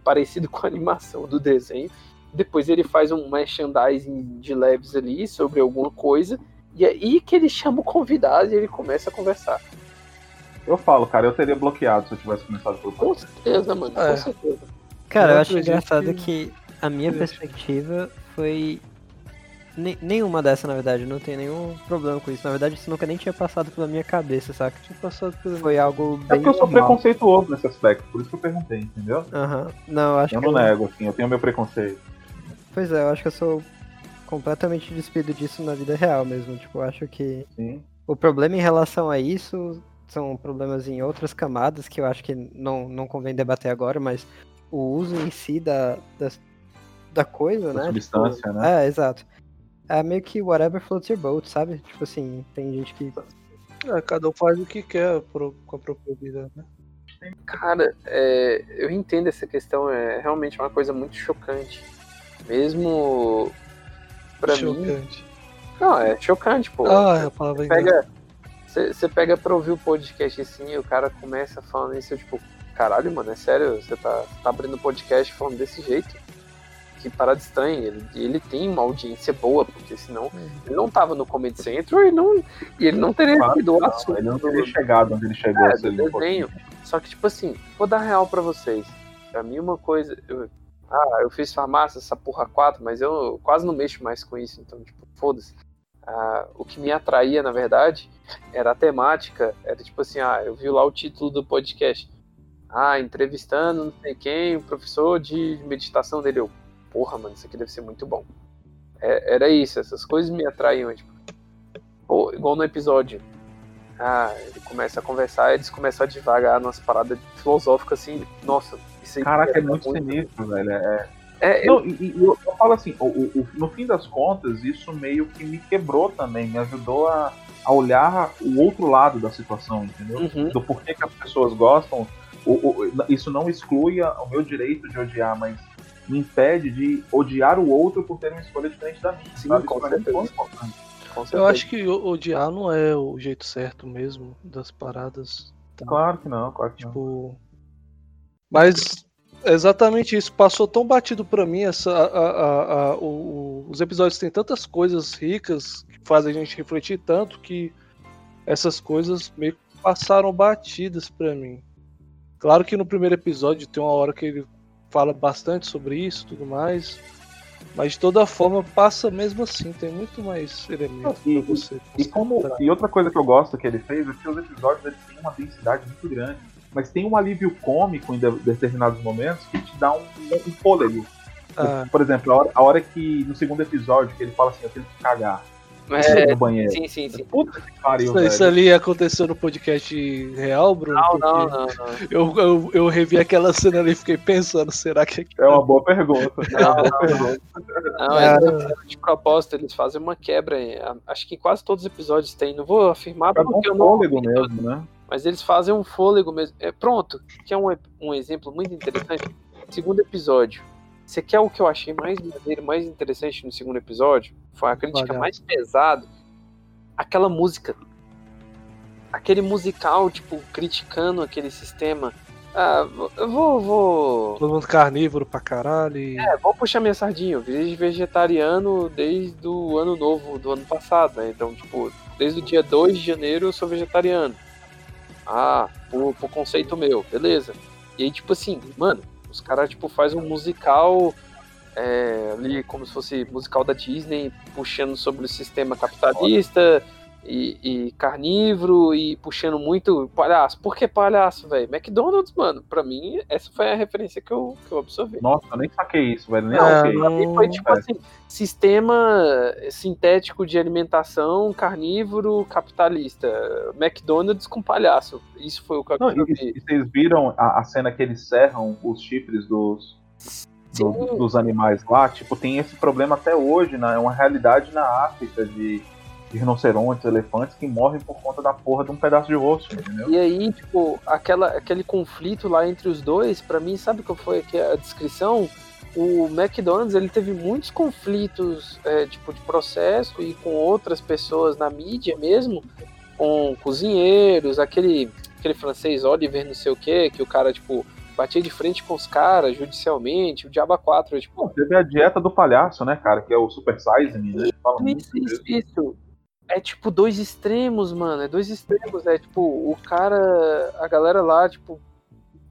parecido [laughs] com a animação do desenho. Depois ele faz um merchandising de leves ali sobre alguma coisa. E é aí que ele chama o convidado e ele começa a conversar. Eu falo, cara, eu teria bloqueado se eu tivesse começado pelo Com certeza, mano, É. com certeza. Cara, Eu eu acho engraçado que- que a minha perspectiva foi. Ne- Nenhuma dessa, na verdade, não tem nenhum problema com isso. Na verdade, isso nunca nem tinha passado pela minha cabeça, saca? Tinha passado por Foi algo É bem porque eu sou normal. preconceituoso nesse aspecto, por isso que eu perguntei, entendeu? Aham. Não, eu acho Eu que não nego, assim, eu tenho meu preconceito. Pois é, eu acho que eu sou completamente despido disso na vida real mesmo. Tipo, eu acho que Sim. o problema em relação a isso são problemas em outras camadas que eu acho que não, não convém debater agora, mas o uso em si da, da, da coisa, Da né? substância, tipo, né? É, exato. É meio que whatever floats your boat, sabe? Tipo assim, tem gente que. É, cada um faz o que quer pro- com a própria vida, né? Cara, é, eu entendo essa questão, é realmente uma coisa muito chocante. Mesmo pra mim. Chocante. Não, é chocante, pô. Ah, é a palavra Você pega, você, você pega pra ouvir o podcast assim e o cara começa falando isso, eu, tipo, caralho, mano, é sério, você tá, você tá abrindo podcast falando desse jeito? Que parada estranha. Ele, ele tem uma audiência boa, porque senão ele não tava no Comedy Central e, não, e ele não teria Claro, sido o não, assunto. ele não teria chegado onde ele chegou É, ele desenho. Só que, tipo assim, vou dar real pra vocês. Pra mim, uma coisa. eu- ah, eu fiz farmácia, essa porra 4, mas eu quase não mexo mais com isso, então, tipo, foda-se. Ah, o que me atraía, na verdade, era a temática. Era tipo assim, ah, eu vi lá o título do podcast. Ah, entrevistando não sei quem, o professor de meditação dele. Eu, porra, mano, isso aqui deve ser muito bom. É- era isso, essas coisas me atraíam, tipo. Igual no episódio. Ah, ele começa a conversar, eles começam a devagar nas paradas filosóficas assim. Nossa, isso aí Caraca, é muito sinistro, velho. É, É, eu, Não, e, e eu, eu falo assim, o- o- no fim das contas, isso meio que me quebrou também, me ajudou a, a olhar o outro lado da situação, entendeu? Uhum. Do porquê que as pessoas gostam. O- isso não exclui o meu direito de odiar, mas me impede de odiar o outro por ter uma escolha diferente da minha. Sim, sabe? com certeza. Eu acho que odiar não é o jeito certo mesmo das paradas. tá? Claro que não, claro que não. Tipo. Mas é exatamente isso. Passou tão batido pra mim essa, a- a- a- o- os episódios têm tantas coisas ricas que fazem a gente refletir tanto que essas coisas meio que passaram batidas pra mim. Claro que no primeiro episódio tem uma hora que ele fala bastante sobre isso e tudo mais. Mas de toda forma passa mesmo assim, tem muito mais elementos E, pra você. e, como, e outra coisa que eu gosto que ele fez é que os episódios eles têm uma densidade muito grande, mas tem um alívio cômico em de- determinados momentos que te dá um, um fôlego. Ah, Por exemplo, a hora, a hora que no segundo episódio que ele fala assim, eu tenho que cagar É, no banheiro. sim, sim, sim. Puta que pariu, isso, isso ali aconteceu no podcast real, Bruno? Não, não, não, não. Eu, eu, eu revi aquela cena ali e fiquei pensando, será que É uma boa pergunta. É uma boa pergunta. Não, é, de propósito, eles fazem uma quebra. Acho que em quase todos os episódios tem. Não vou afirmar um porque eu não. fôlego mesmo, né? Mas eles fazem um fôlego mesmo. É, pronto, que é um, um exemplo muito interessante. Segundo episódio. Você quer o que eu achei mais verdadeiro, mais interessante no segundo episódio? Foi a crítica Olha. mais pesada. Aquela música. Aquele musical, tipo, criticando aquele sistema. Ah, eu vou. vou... todo mundo carnívoro pra caralho? E... É, vou puxar minha sardinha. Eu virei vegetariano desde o ano novo do ano passado, né? Então, tipo, desde o dia 2 de janeiro eu sou vegetariano. Ah, por, por conceito meu, beleza. E aí, tipo assim, mano, os caras, tipo, fazem um musical é, ali, como se fosse musical da Disney, puxando sobre o sistema capitalista e, e carnívoro e puxando muito palhaço. Por que palhaço, velho? McDonald's, mano, pra mim, essa foi a referência que eu, que eu absorvi. Nossa, eu nem saquei isso, velho. Nem Não, E foi tipo é. assim, sistema sintético de alimentação carnívoro capitalista. McDonald's com palhaço. Isso foi o que eu Não, e, absorvi. e vocês viram a, a cena que eles serram os chifres dos, do- dos animais lá? Tipo, tem esse problema até hoje, né? É uma realidade na África de, de rinocerontes, elefantes que morrem por conta da porra de um pedaço de osso, entendeu? E aí, tipo, aquela, aquele conflito lá entre os dois, pra mim, sabe qual foi aqui a descrição? O McDonald's ele teve muitos conflitos é, tipo de processo e com outras pessoas na mídia mesmo, com cozinheiros, aquele aquele francês Oliver não sei o que, que o cara tipo batia de frente com os caras judicialmente, o Diaba 4, tipo, teve a dieta do palhaço, né, cara? Que é o Super Size né? Isso, isso, isso. É tipo dois extremos, mano. É dois extremos. É tipo, o cara, a galera lá, tipo,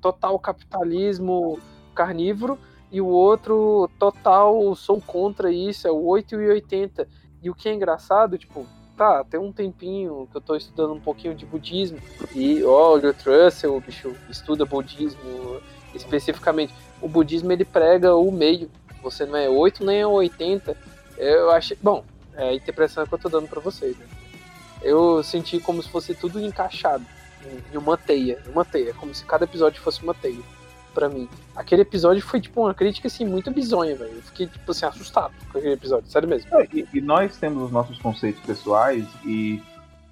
total capitalismo carnívoro, e o outro total sou contra isso, é o 8 e 80. E o que é engraçado, tipo, tá, tem um tempinho que eu tô estudando um pouquinho de budismo, e olha, o Trussell, bicho, estuda budismo especificamente. O budismo ele prega o meio. Você não é 8 nem é 80. Eu achei. Bom, é a interpretação que eu tô dando pra vocês, né? Eu senti como se fosse tudo encaixado em- em uma teia, uma teia, como se cada episódio fosse uma teia pra mim. Aquele episódio foi tipo uma crítica assim muito bizonha, velho. Eu fiquei tipo assim assustado com aquele episódio, sério mesmo. E, e nós temos os nossos conceitos pessoais e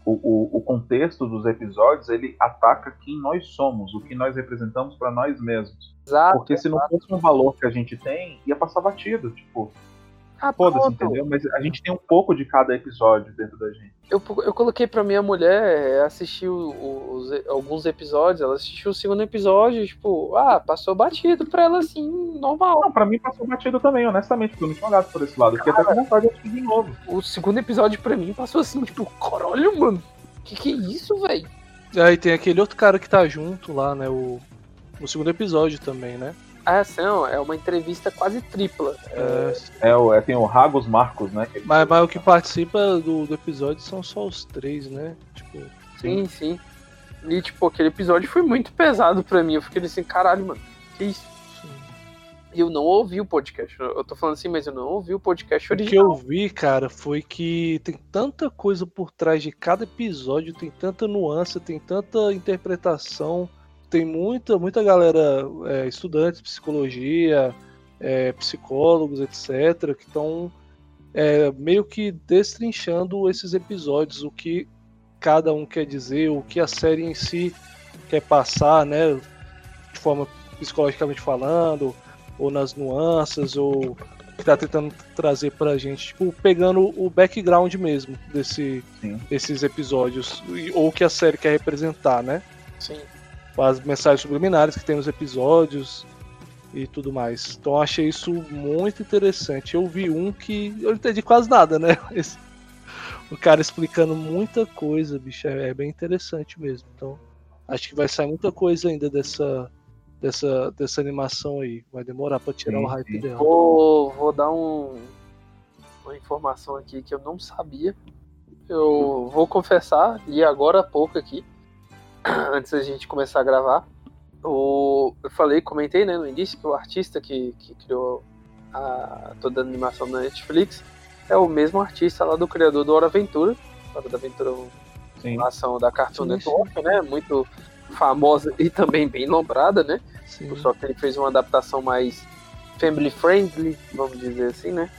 o, o, o contexto dos episódios ele ataca quem nós somos, o que nós representamos para nós mesmos. Exato. Porque se não fosse um valor que a gente tem, ia passar batido, tipo, Ah, foda-se, entendeu? Mas a gente tem um pouco de cada episódio dentro da gente. Eu, eu coloquei pra minha mulher assistir o- o- os, alguns episódios, ela assistiu o segundo episódio, tipo, ah, passou batido pra ela assim, normal. Não, pra mim passou batido também, honestamente, porque eu não tinha olhado por esse lado. Fiquei até com vontade de assistir de novo. O segundo episódio pra mim passou assim, tipo, caralho, mano. Que que é isso, velho? E aí tem aquele outro cara que tá junto lá, né? O, no segundo episódio também, né? A ação é uma entrevista quase tripla. É, É, o- é, tem o Ragos Marcos, né? mas, mas o que participa do, do episódio são só os três, né? Tipo, Sim, sim. E, tipo, aquele episódio foi muito pesado pra mim. Eu fiquei assim, caralho, mano, que isso? sim. E eu não ouvi o podcast. Eu tô falando assim, mas eu não ouvi o podcast O que original. eu vi, cara, foi que tem tanta coisa por trás de cada episódio, tem tanta nuance, tem tanta interpretação, tem muita, muita galera, é, estudantes de psicologia, é, psicólogos, etc., que estão meio que destrinchando esses episódios, o que cada um quer dizer, o que a série em si quer passar, né? De forma psicologicamente falando, ou nas nuances, ou que tá tentando trazer pra gente, tipo, pegando o background mesmo desse, Sim. desses episódios, ou que a série quer representar, né? Sim. As mensagens subliminares que tem nos episódios e tudo mais. Então eu achei isso muito interessante. Eu vi um que eu não entendi quase nada, né? [laughs] Mas o cara explicando muita coisa, bicho, é, é bem interessante mesmo. Então acho que vai sair muita coisa ainda dessa, dessa, dessa animação aí. Vai demorar pra tirar Sim, o hype sim. dela. Vou, vou dar um, uma informação aqui que eu não sabia. Eu vou confessar, e agora há pouco aqui, [clears throat] antes da gente começar a gravar, o, eu falei, comentei né, no início que o artista que, que criou a, toda a animação da Netflix é o mesmo artista lá do criador do Hora Aventura. Hora da Aventura é uma Sim. animação da Cartoon Sim, Network, né? Muito famosa e também bem lembrada, né? Sim. Só que ele fez uma adaptação mais family friendly, vamos dizer assim, né?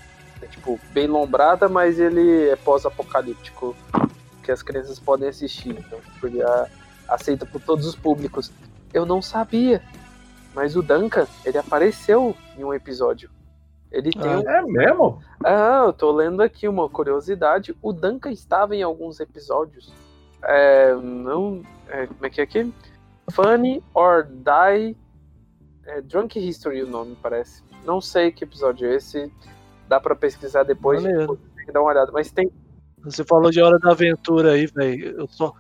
É, tipo, bem lombrada, mas ele é pós-apocalíptico, que as crianças podem assistir. Então, tipo, ele é aceita por todos os públicos. Eu não sabia, mas o Duncan, ele apareceu em um episódio. Ele tem Ah, um... É mesmo? Ah, eu tô lendo aqui uma curiosidade. O Duncan estava em alguns episódios. É, não. é, como é que é aqui? Funny or Die. É, Drunk History o nome, parece. Não sei que episódio é esse. Dá pra pesquisar depois. Tem que dar uma olhada. Mas tem. Você falou de Hora da Aventura aí, velho. Eu só,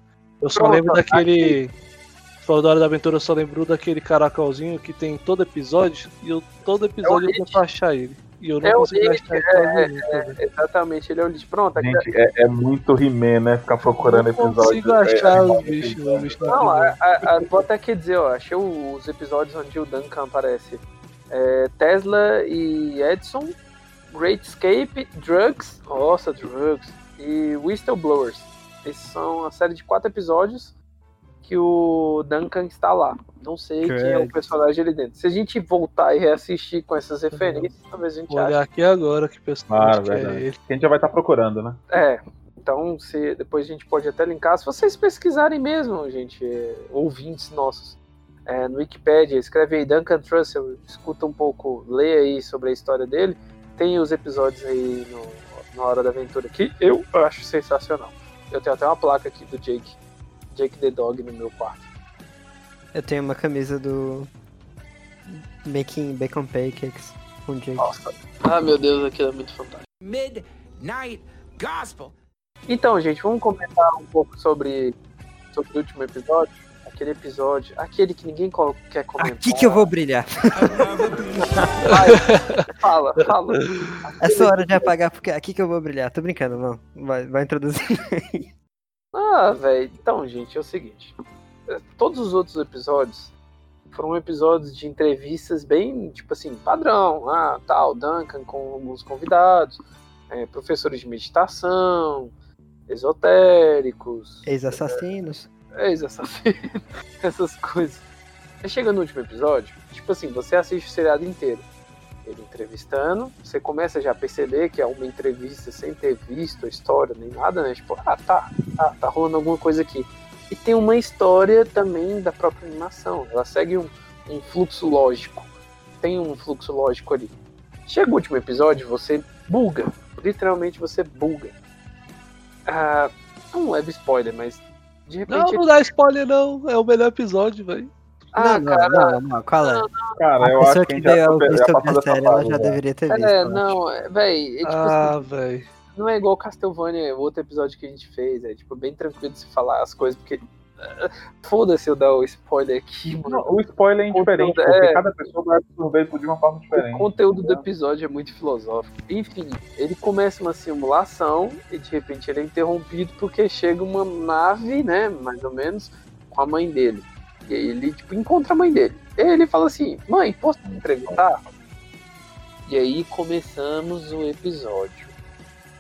eu só Pronto, lembro daquele. Você falou da Hora da Aventura, eu só lembro daquele caracolzinho que tem em todo episódio. E eu, todo episódio eu Lich. tento achar ele. E eu não É o consigo achar ele quase nunca, velho. Exatamente, ele é o lixo. Pronto, aqui. Gente, é, é muito He-Man, né? Ficar procurando não episódios. consigo é, achar animal, os bichos, episódio. os bichos na Não, a, primeira. a, a, vou até aqui dizer, ó, achei os episódios onde o Duncan aparece. É, Tesla e Edison, Great Escape, Drugs, nossa, Drugs, e Whistleblowers. Esses são a série de quatro episódios que o Duncan está lá. Não sei quem é o personagem ali dentro. Se a gente voltar e reassistir com essas referências, talvez a gente Vou ache. olhar aqui agora que Ah, personagem que é verdade. ele. Que a gente já vai estar procurando, né? É, então se, depois a gente pode até linkar. Se vocês pesquisarem mesmo, gente, é, ouvintes nossos, é, no Wikipedia, escreve aí Duncan Trussell, escuta um pouco, lê aí sobre a história dele. Tem os episódios aí no, na Hora da Aventura que eu acho sensacional. Eu tenho até uma placa aqui do Jake, Jake the Dog no meu quarto. Eu tenho uma camisa do Making Bacon Pancakes com Jake. Nossa. Ah, meu Deus, aquilo é muito fantástico. Midnight Gospel. Então, gente, vamos comentar um pouco sobre, sobre o último episódio. Aquele episódio, aquele que ninguém quer comentar. Aqui que eu vou brilhar. Vai, fala, fala. É só hora de apagar, porque é aqui que eu vou brilhar. Tô brincando, não. Vai, vai introduzir. Ah, velho. Então, gente, é o seguinte. Todos os outros episódios foram episódios de entrevistas bem, tipo assim, padrão. Ah, tal, Duncan com alguns convidados, eh, professores de meditação, esotéricos, Ex-assassinos. Ex-assassinos, [laughs] essas coisas. Aí chega no último episódio, tipo assim, você assiste o seriado inteiro. Ele entrevistando, você começa já a perceber que é uma entrevista sem ter visto a história nem nada, né? Tipo, ah, tá, tá, tá rolando alguma coisa aqui. E tem uma história também da própria animação. Ela segue um, um fluxo lógico. Tem um fluxo lógico ali. Chega o último episódio, você buga. Literalmente você buga. Ah, é um leve spoiler, mas de Não, repente. não dá spoiler não. É o melhor episódio, velho. ah, não, cara, não, não, não, qual é? Cara, A eu acho que a que gente já, veio super, ouvir já sobre passou a dessa série, ela já já. deveria ter visto. É, eu acho. não, é, véi, é tipo Ah, assim, velho. não é igual Castlevania, o outro episódio que a gente fez, é tipo bem tranquilo de se falar as coisas, porque foda-se eu dar o spoiler aqui, mano. Não, o spoiler é indiferente, Conteúdo, porque é. cada pessoa vai absorver de uma forma O diferente. conteúdo do episódio é muito filosófico. Enfim, ele começa uma simulação e de repente ele é interrompido porque chega uma nave, né, mais ou menos, com a mãe dele. E aí ele, tipo, encontra a mãe dele. E ele fala assim, mãe, posso te entrevistar? E aí começamos o episódio.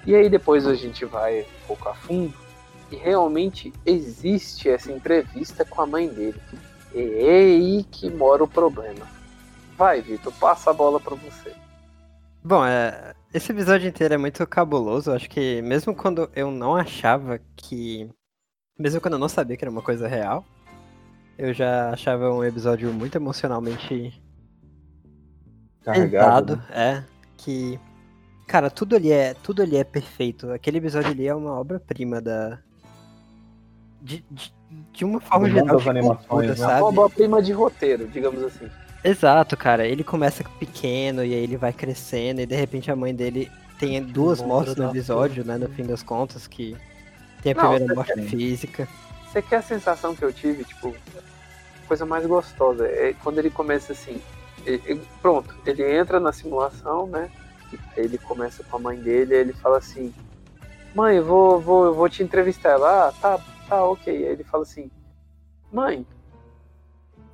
E aí depois a gente vai um pouco a fundo e realmente existe essa entrevista com a mãe dele. E é aí que mora o problema. Vai, Vitor, passa a bola pra você. Bom, é, esse episódio inteiro é muito cabuloso. Acho que mesmo quando eu não achava que. Mesmo quando eu não sabia que era uma coisa real, eu já achava um episódio muito emocionalmente Carregado. pesado. É. Que. Cara, tudo ali é. Tudo ali é perfeito. Aquele episódio ali é uma obra-prima da. De, de, de uma forma geral. das animações, cultura, né? sabe? Uma boa prima de roteiro, digamos assim. Exato, cara. Ele começa pequeno e aí ele vai crescendo e de repente a mãe dele tem duas Bom, mortes no episódio, né? No fim das contas, que tem a Não, primeira você morte tem. física. Você quer a sensação que eu tive, tipo, coisa mais gostosa. É quando ele começa assim. ele- pronto, ele entra na simulação, né? Ele começa com a mãe dele, aí ele fala assim: Mãe, eu vou, vou, eu vou te entrevistar. Ela, ah, tá, tá, ok. Aí ele fala assim: Mãe,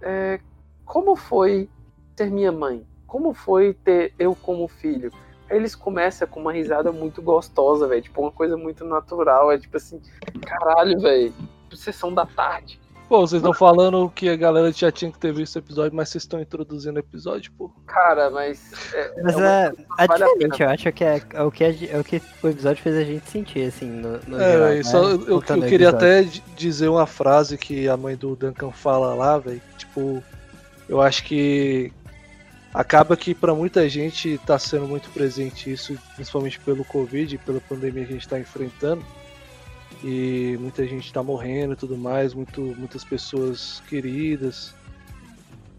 é, como foi ter minha mãe? Como foi ter eu como filho? Aí eles começam com uma risada muito gostosa, velho. Tipo, uma coisa muito natural. É tipo assim, caralho, velho. Sessão da tarde. Pô, vocês estão falando que a galera já tinha que ter visto o episódio, mas vocês estão introduzindo o episódio, pô. Cara, mas. É, Mas é é, é vale diferente, eu acho que é, é o que a é o que o episódio fez a gente sentir, assim, no, no É, geral, né? só, eu, eu o queria até dizer uma frase que a mãe do Duncan fala lá, velho. Tipo, eu acho que acaba que pra muita gente tá sendo muito presente isso, principalmente pelo Covid, pela pandemia que a gente tá enfrentando. E muita gente tá morrendo e tudo mais, muito, muitas pessoas queridas.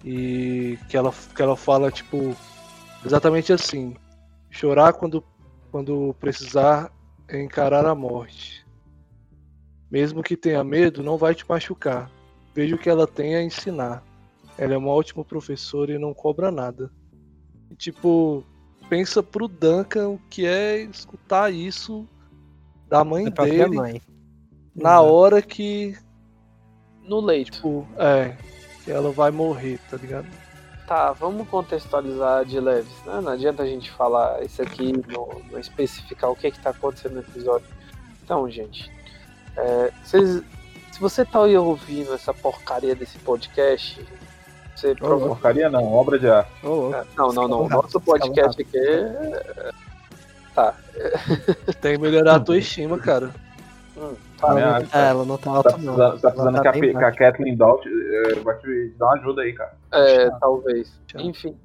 E que ela, que ela fala, tipo, exatamente assim: chorar quando, quando precisar é encarar a morte. Mesmo que tenha medo, não vai te machucar. Veja o que ela tem a ensinar. Ela é uma ótima professora e não cobra nada. E, tipo, pensa pro Duncan o que é escutar isso da mãe Da própria dele mãe. na Exato. hora que, No leito. tipo, é, que ela vai morrer, tá ligado? Tá, vamos contextualizar de leves, né? Não adianta a gente falar isso aqui, não, não especificar o que, é que tá acontecendo no episódio. Então, gente, é, vocês- se você tá aí ouvindo essa porcaria desse podcast, você provavelmente. porcaria não, obra de arte. Ô, louco. Não, não, não. Nosso podcast aqui é. Tá. [laughs] Tem que melhorar a tua estima, cara. Hum, Ela, não- cara. é, ela não tá Tá alta, não. precisando, tá precisando tá que, a, a. Kathleen Dalt eh, vai te dar uma ajuda aí, cara. É, talvez. Tchau. Enfim,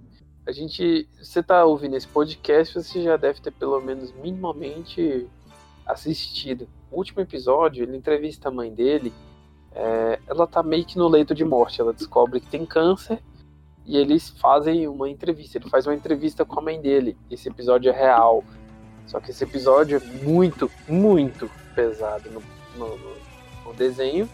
a gente. Você tá ouvindo esse podcast, você já deve ter pelo menos minimamente assistido. O último episódio, ele entrevista a mãe dele. é, ela tá meio que no leito de morte. Ela descobre que tem câncer e eles fazem uma entrevista. Ele faz uma entrevista com a mãe dele. Esse episódio é real. Só que esse episódio é muito, muito pesado no, no- no- desenho.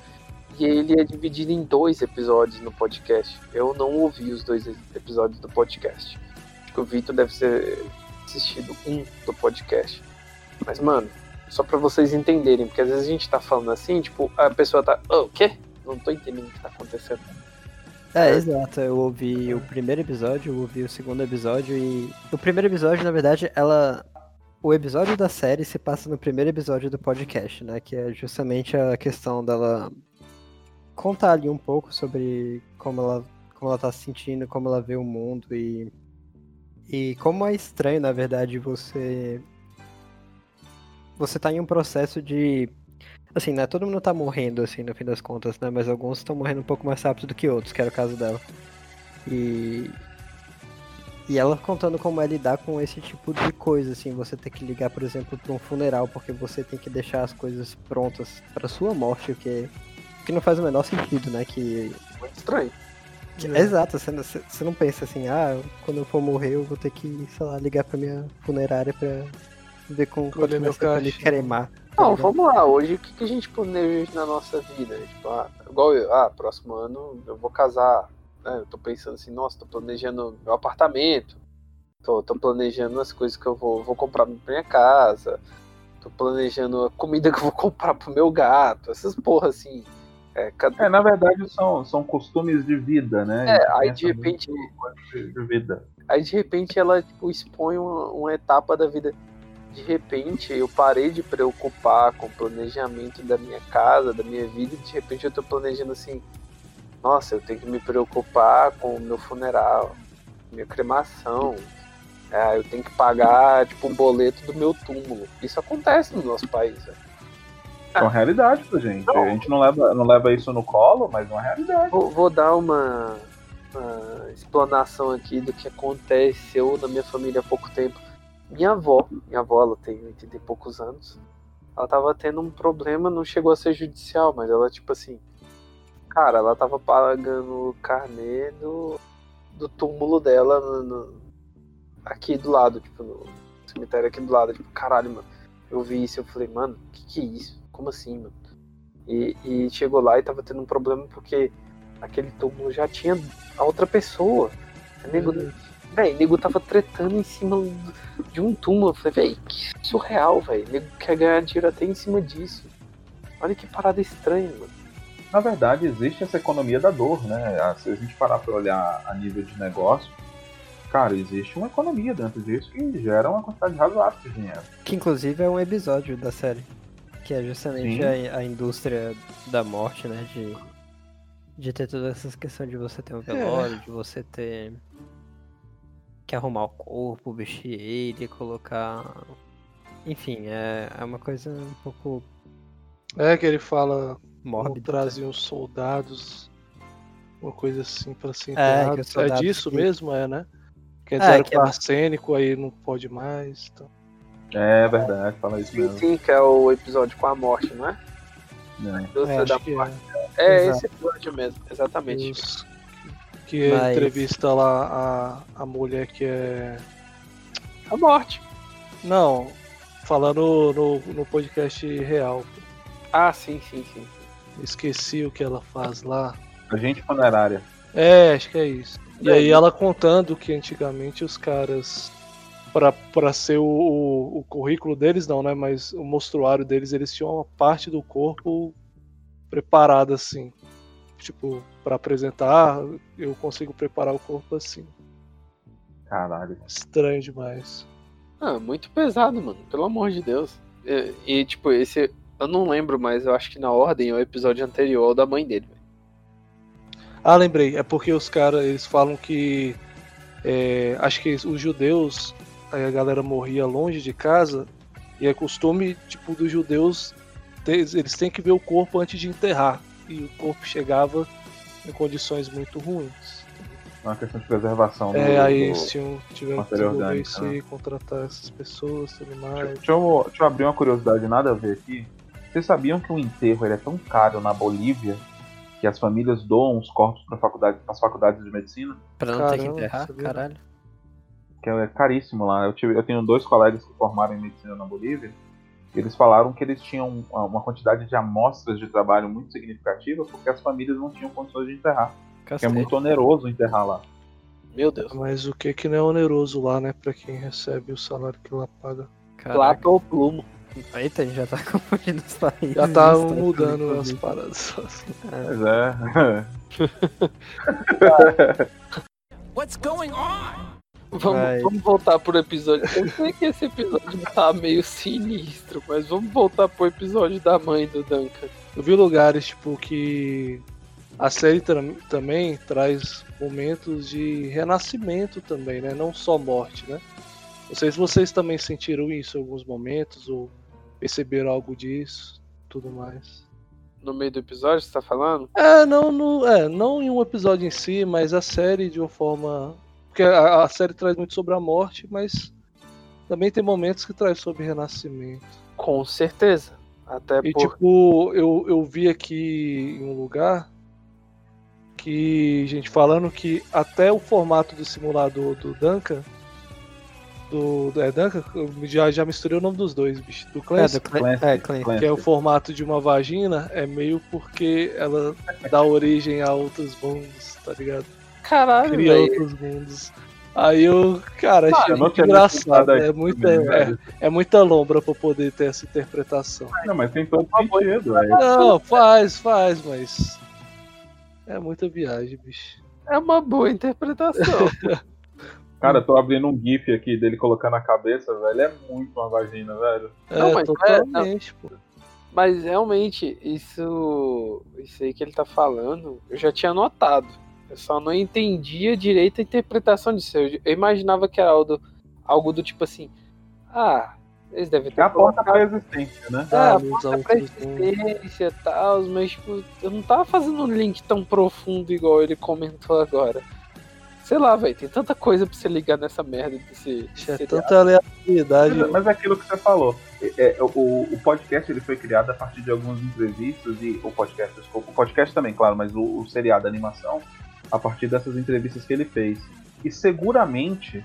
E ele é dividido em dois episódios no podcast. Eu não ouvi os dois episódios do podcast. Acho que o Vitor deve ter assistido um do podcast. Mas, mano, só pra vocês entenderem, porque às vezes a gente tá falando assim, tipo, a pessoa tá. "Ah, o quê? Não tô entendendo o que tá acontecendo. É, exato. Eu ouvi o primeiro episódio, eu ouvi o segundo episódio e. O primeiro episódio, na verdade, ela. O episódio da série se passa no primeiro episódio do podcast, né? Que é justamente a questão dela contar ali um pouco sobre como ela, como ela tá se sentindo, como ela vê o mundo e. E como é estranho, na verdade, você. Você tá em um processo de Assim, né? Todo mundo tá morrendo, assim, no fim das contas, né? Mas alguns estão morrendo um pouco mais rápido do que outros, que era o caso dela. E. E ela contando como é lidar com esse tipo de coisa, assim, você ter que ligar, por exemplo, pra um funeral, porque você tem que deixar as coisas prontas pra sua morte, o que, o que não faz o menor sentido, né? Que. Muito estranho. que- Exato, você não, você não pensa assim, ah, quando eu for morrer eu vou ter que, sei lá, ligar pra minha funerária pra ver com quanto vai meu pra me caixão. cremar. tá Não, ligado? vamos lá. Hoje, o que, que a gente planeja na nossa vida? Tipo, ah, igual eu, ah, próximo ano eu vou casar. Né? Eu tô pensando assim, nossa, tô planejando meu apartamento. Tô, tô planejando as coisas que eu vou, vou comprar pra minha casa. Tô planejando a comida que eu vou [laughs] comprar pro meu gato. Essas porra assim. É, cada- É, na verdade são, são costumes de vida, né? É, gente aí de repente- de vida. Aí de repente ela tipo, expõe uma, uma etapa da vida. De repente eu parei de preocupar com o planejamento da minha casa, da minha vida, e de repente eu tô planejando assim, nossa, eu tenho que me preocupar com o meu funeral, minha cremação. É, eu tenho que pagar tipo o boleto do meu túmulo. Isso acontece no nosso país. velho. É uma realidade pra gente. A gente não leva, não leva isso no colo, mas é uma realidade. Vou, vou dar uma, uma explanação aqui do que aconteceu na minha família há pouco tempo. Minha avó, minha avó, ela tem 80 e poucos anos. Ela tava tendo um problema, não chegou a ser judicial, mas ela, tipo assim. Cara, ela tava pagando o carnê do, do túmulo dela no- no- aqui do lado, tipo, no cemitério aqui do lado. Tipo, caralho, mano. Eu vi isso, eu falei, mano, que que é isso? Como assim, mano? E, e chegou lá e tava tendo um problema porque aquele túmulo já tinha a outra pessoa. O nego, véi, o nego tava tretando em cima de um túmulo. Eu falei, véi, que surreal, velho. O nego quer ganhar dinheiro até em cima disso. Olha que parada estranha, mano. Na verdade, existe essa economia da dor, né? Se a gente parar para olhar a nível de negócio, cara, existe uma economia dentro disso que gera uma quantidade razoável de dinheiro. Que inclusive é um episódio da série. Que é justamente a, a indústria da morte, né? De, de ter toda essa questão de você ter um velório, de você ter que arrumar o corpo, vestir ele, colocar. Enfim, é, é uma coisa um pouco É que ele fala mórbida. traziam os soldados, uma coisa assim pra ser É, enterrado. É, soldados disso que- mesmo, é, né? Quer É, dizer, que com é- arsênico, aí não pode mais. Então. É verdade, fala isso mesmo. sim, que é o episódio com a morte, não é? É, da é. É esse episódio mesmo, exatamente. Os- Que Mas- entrevista lá a, a mulher que é. A morte. Não, falando no, no podcast real. Ah, sim, sim, sim. Esqueci o que ela faz lá. Agente funerária. É, acho que é isso. E É aí ela contando que antigamente os caras, pra, pra ser o, o, o currículo deles, não, né? Mas o mostruário deles, eles tinham uma parte do corpo preparada assim. Tipo, pra apresentar, eu consigo preparar o corpo assim. Caralho. Estranho demais. Ah, muito pesado, mano. Pelo amor de Deus. E, e, tipo, esse. Eu não lembro, mas eu acho que na ordem é o episódio anterior ao da mãe dele. velho. Ah, lembrei. É porque os caras, eles falam que. é, acho que os judeus, aí a galera morria longe de casa. E é costume, tipo, dos judeus, eles têm que ver o corpo antes de enterrar. E o corpo chegava em condições muito ruins. É uma questão de preservação. É, do- aí do- tinham, tiveram que desenvolver orgânica, isso aí, contratar essas pessoas e tudo mais. Deixa eu, deixa eu abrir uma curiosidade nada a ver aqui. Vocês sabiam que o enterro ele é tão caro na Bolívia que as famílias doam os corpos para faculdade, as faculdades de medicina? Pra não ter que Caramba, enterrar, caralho. Que é caríssimo lá. Eu, tive- eu tenho dois colegas que formaram em medicina na Bolívia. Eles falaram que eles tinham uma quantidade de amostras de trabalho muito significativa porque as famílias não tinham condições de enterrar. Que é muito oneroso enterrar lá. Meu Deus. Mas o que que não é oneroso lá, né? Pra quem recebe o salário que lá paga. Caraca. Plata ou plumo. Eita, a gente já tá confundindo os países. Já tá Estados mudando Unidos. as paradas. Mas é. [laughs] What's going on? Vamos, vamos voltar pro episódio. Eu sei que esse episódio tá meio sinistro, mas vamos voltar pro episódio da mãe do Duncan. Eu vi lugares, tipo, que a série tam- também traz momentos de renascimento também, né? Não só morte, né? Não sei se vocês também sentiram isso em alguns momentos ou perceberam algo disso, tudo mais. No meio do episódio, você tá falando? É, não, no, é, não em um episódio em si, mas a série de uma forma. Porque a, a série traz muito sobre a morte, mas também tem momentos que traz sobre renascimento. Com certeza. Até E por. tipo, eu, eu vi aqui em um lugar que, gente, falando que até o formato do simulador do Duncan. Do. É Duncan? Eu já, já misturei o nome dos dois, bicho. Do É, Clancy. do Clan- Clancy, é, Clancy. Clancy. Que é o formato de uma vagina, é meio porque ela dá origem a outros mundos, tá ligado? Caralho, Cria velho. outros mundos. Aí eu, cara, achei eu não muito engraçado. É aí, muita, é, é muita lombra pra poder ter essa interpretação. Não, mas tem todo sentido. É. Não, faz, faz, mas. É muita viagem, bicho. É uma boa interpretação. [laughs] Cara, eu tô abrindo um GIF aqui dele colocando a cabeça, velho. É muito uma vagina, velho. É, Não, mas é- totalmente, pô. Mas realmente, isso, isso aí que ele tá falando, eu já tinha notado. Eu só não entendia direito a interpretação disso. Eu, eu imaginava que era algo do, algo do tipo assim. Ah, eles devem ter É a porta pra existência, né? Ah, Ah, a porta pra existência e tal, mas tipo, eu não tava fazendo um link tão profundo igual ele comentou agora. Sei lá, velho, tem tanta coisa pra você ligar nessa merda desse. É seriado. tanta aleatoriedade. Mas, mas é aquilo que você falou. É, é, o, o podcast ele foi criado a partir de algumas entrevistas e o podcast, desculpa, o podcast também, claro, mas o, o seriado, a animação, a partir dessas entrevistas que ele fez. E seguramente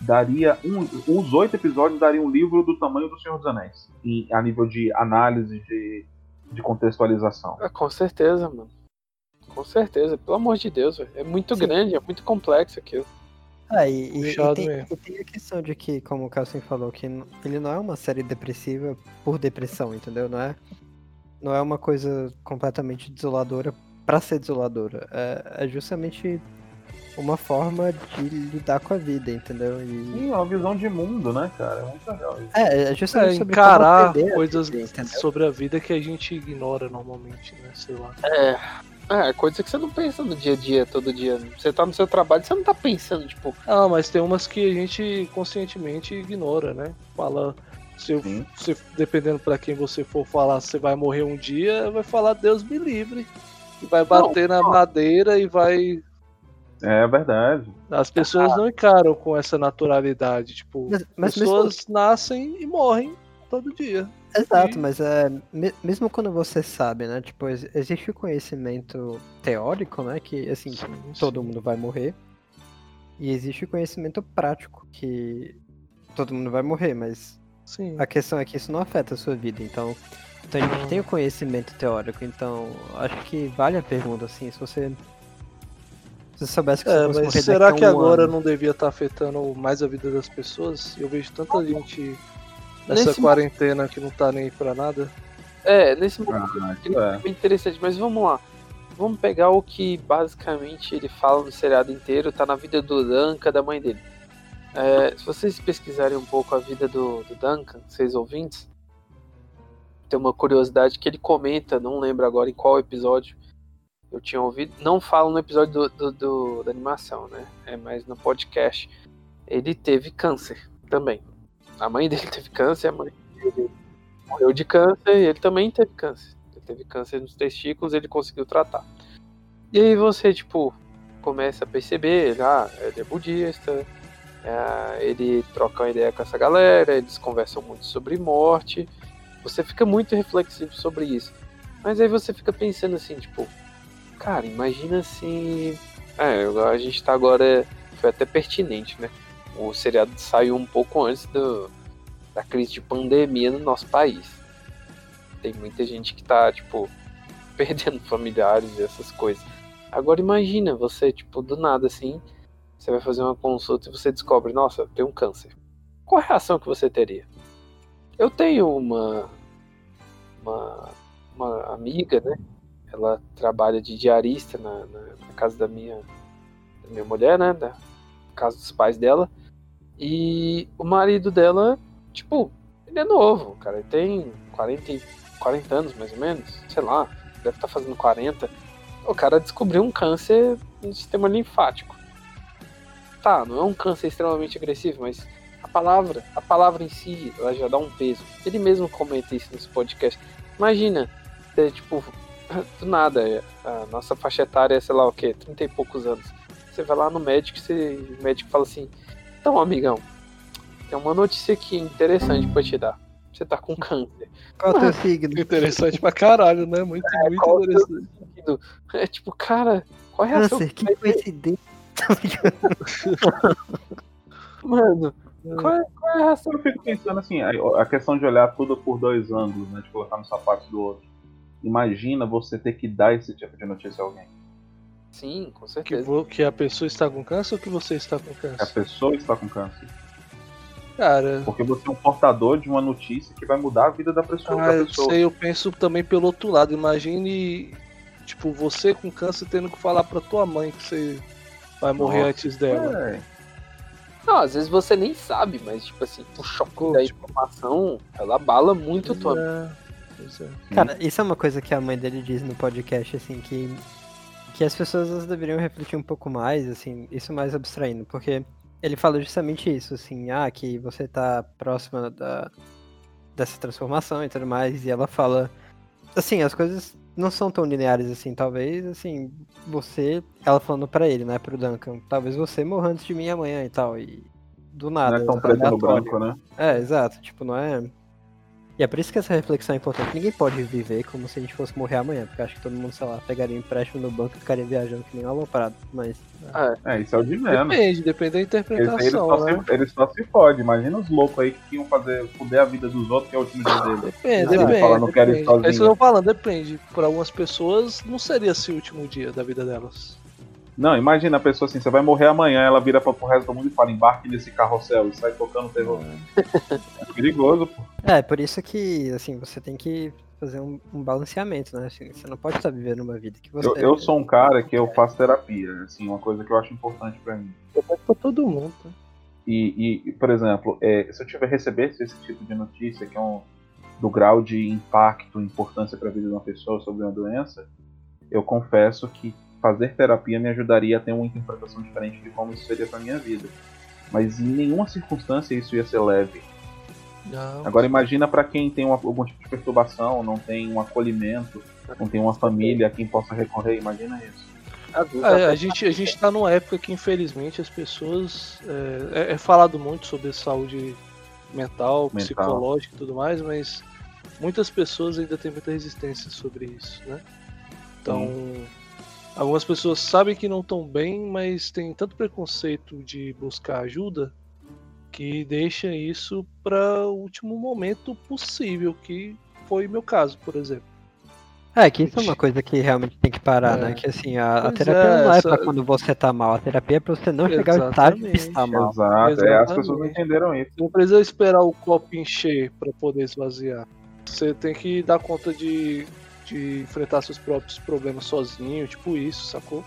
daria um, os oito episódios dariam um livro do tamanho do Senhor dos Anéis, em, a nível de análise de, de contextualização. Ah, com certeza, mano. Com certeza. Pelo amor de Deus, velho. É muito Sim. grande, é muito complexo aquilo. Ah, e, e- e tem, e tem a questão de que, como o Carlson falou, que ele não é uma série depressiva por depressão, entendeu? Não é, não é uma coisa completamente desoladora pra ser desoladora. É, é justamente uma forma de lidar com a vida, entendeu? E, Sim, é uma visão de mundo, né, cara? É muito legal isso. é, é É, justamente sobre como encarar a coisas viver, entendeu? sobre a vida que a gente ignora normalmente, né? Sei lá. É. É, coisa que você não pensa no dia a dia, todo dia. Você tá no seu trabalho, você não tá pensando, tipo, Ah, mas tem umas que a gente conscientemente ignora, né? Fala. Se, se dependendo pra quem você for falar, você vai morrer um dia, vai falar Deus me livre. E vai bater na madeira e vai. É verdade. As pessoas não encaram com essa naturalidade. Tipo, Mas, mas mesmo, pessoas nascem e morrem todo dia. Exato, e- mas é, me- mesmo quando você sabe, né? Tipo, ex- existe o conhecimento teórico, né? Que assim, todo mundo vai morrer. E existe o conhecimento prático, que todo mundo vai morrer, mas Sim. a questão é que isso não afeta a sua vida. Então, então a gente tem o conhecimento teórico, então acho que vale a pergunta, assim, se você. Se você soubesse que É, você fosse mas morrer será daqui que um agora ano, não devia estar afetando mais a vida das pessoas? Eu vejo tanta gente nessa Nesse quarentena que não tá nem aí pra nada. É, nesse momento Ah, é. é bem interessante, mas vamos lá. Vamos pegar o que basicamente ele fala no seriado inteiro, tá na vida do Duncan, da mãe dele. É, se vocês pesquisarem um pouco a vida do, do Duncan, vocês ouvintes, tem uma curiosidade que ele comenta, não lembro agora em qual episódio eu tinha ouvido, não falo no episódio do, do- do- da animação, né? É mais no podcast. Ele teve câncer também. A mãe dele [laughs] teve câncer, a mãe dele morreu de câncer e ele também teve câncer. Ele teve câncer nos testículos ele conseguiu tratar. E aí você, tipo, começa a perceber, ele, ah, ele é budista, é, ele troca uma ideia com essa galera, eles conversam muito sobre morte. Você fica muito reflexivo sobre isso. Mas aí você fica pensando assim, tipo, cara, imagina se. É, a gente tá agora. Foi até pertinente, né? O seriado saiu um pouco antes do, da crise de pandemia no nosso país. Tem muita gente que tá, tipo, [laughs] perdendo familiares e essas coisas. Agora imagina você, tipo, do nada assim, você vai fazer uma consulta e você descobre, nossa, eu tenho um câncer. Qual a reação que você teria? Eu tenho uma, uma, uma amiga, né? Ela trabalha de diarista na, na, na casa da minha, da minha mulher, né? Da casa dos pais dela. E o marido dela, tipo, ele é novo, cara. Ele tem 40, e- 40 anos mais ou menos, sei lá, deve estar fazendo 40. O cara descobriu um câncer no sistema linfático. Tá, não é um câncer extremamente agressivo, mas a palavra, a palavra em si, ela já dá um peso. Ele mesmo comenta isso nesse podcast. Imagina, é, tipo, [coughs] do nada, a nossa faixa etária é, sei lá o quê, 30 e poucos anos. Você vai lá no médico e o médico fala assim: Então, amigão, tem uma notícia aqui interessante pra te dar. Você tá com câncer. qual é o teu signo? Interessante pra caralho, né? Muito, muito qual o teu interessante. É tipo, cara, qual é a Câncer, que coincidência. [laughs] Mano, qual é, qual é a reação? Eu fico pensando assim, a, a questão de olhar tudo por dois ângulos, né? De colocar no sapato do outro. Imagina você ter que dar esse tipo de notícia a alguém. Sim, com Que, certeza. vo- que a pessoa está com câncer ou que você está com Que a câncer? pessoa está com câncer. Cara, Porque você é um portador de uma notícia que vai mudar a vida da pessoa. ah, da eu pessoa. sei, eu penso também pelo outro lado. Imagine, tipo, você com câncer tendo que falar pra tua mãe que você vai morrer Nossa. antes dela. É, Não, às vezes você nem sabe, mas tipo assim, o choque da informação, ela abala muito tua. É, pois é. Cara, isso é uma coisa que a mãe dele diz no podcast, assim, que, que as pessoas deveriam refletir um pouco mais, assim, isso mais abstraindo, porque ele fala justamente isso, assim, ah, que você tá próxima da, dessa transformação e tudo mais, e ela fala, assim, as coisas não são tão lineares assim, talvez, assim, você, ela falando pra ele, né, pro Duncan, talvez você morra antes de mim amanhã e tal, e do não nada. é tão preto no branco, né? É, exato, tipo, não é. E é por isso que essa reflexão é importante. Ninguém pode viver como se a gente fosse morrer amanhã, porque acho que todo mundo, sei lá, pegaria um empréstimo no banco e ficaria viajando que nem um aloprado. Mas. É, isso é o de menos. Depende, depende da interpretação. eles só né? se, eles só se fodem. Imagina os loucos aí que iam fazer fuder a vida dos outros, que é o último dia dele. Depende, depende. não depende. sozinho. É isso que eu tô falando, depende. Para algumas pessoas, não seria esse o último dia da vida delas. Não, imagina a pessoa assim, você vai morrer amanhã, ela vira pra, pro resto do mundo e fala, embarque nesse carrossel e sai tocando terror. [laughs] É perigoso, pô. É, por isso que, assim, você tem que fazer um, um balanceamento, né? Assim, você não pode estar vivendo uma vida que você. Eu, eu sou um cara que eu faço terapia, assim, uma coisa que eu acho importante pra mim. Depende pra todo mundo. tá? E, e, por exemplo, é, se eu tiver recebesse esse tipo de notícia, que é um, do grau de impacto, importância para a vida de uma pessoa sobre uma doença, eu confesso que fazer terapia me ajudaria a ter uma interpretação diferente de como isso seria para minha vida. Mas em nenhuma circunstância isso ia ser leve. Não. Agora imagina para quem tem uma, algum tipo de perturbação, não tem um acolhimento, não tem uma família a quem possa recorrer, imagina isso. É, a até- gente, a gente tá numa época que, infelizmente, as pessoas. É, é- é falado muito sobre saúde mental, Mental. psicológica e tudo mais, mas muitas pessoas ainda têm muita resistência sobre isso, né? Então, algumas pessoas sabem que não estão bem, mas tem tanto preconceito de buscar ajuda que deixa isso para o último momento possível, que foi meu caso, por exemplo. É, que isso é uma coisa que realmente tem que parar, É. né? Que assim, a, a terapia é, não é essa- pra quando você tá mal, a terapia é pra você não chegar ao estágio de Exatamente. estar mal. Exato, é, as pessoas não entenderam isso. Não precisa esperar o copo encher para poder esvaziar. Você tem que dar conta de, de enfrentar seus próprios problemas sozinho, tipo isso, sacou?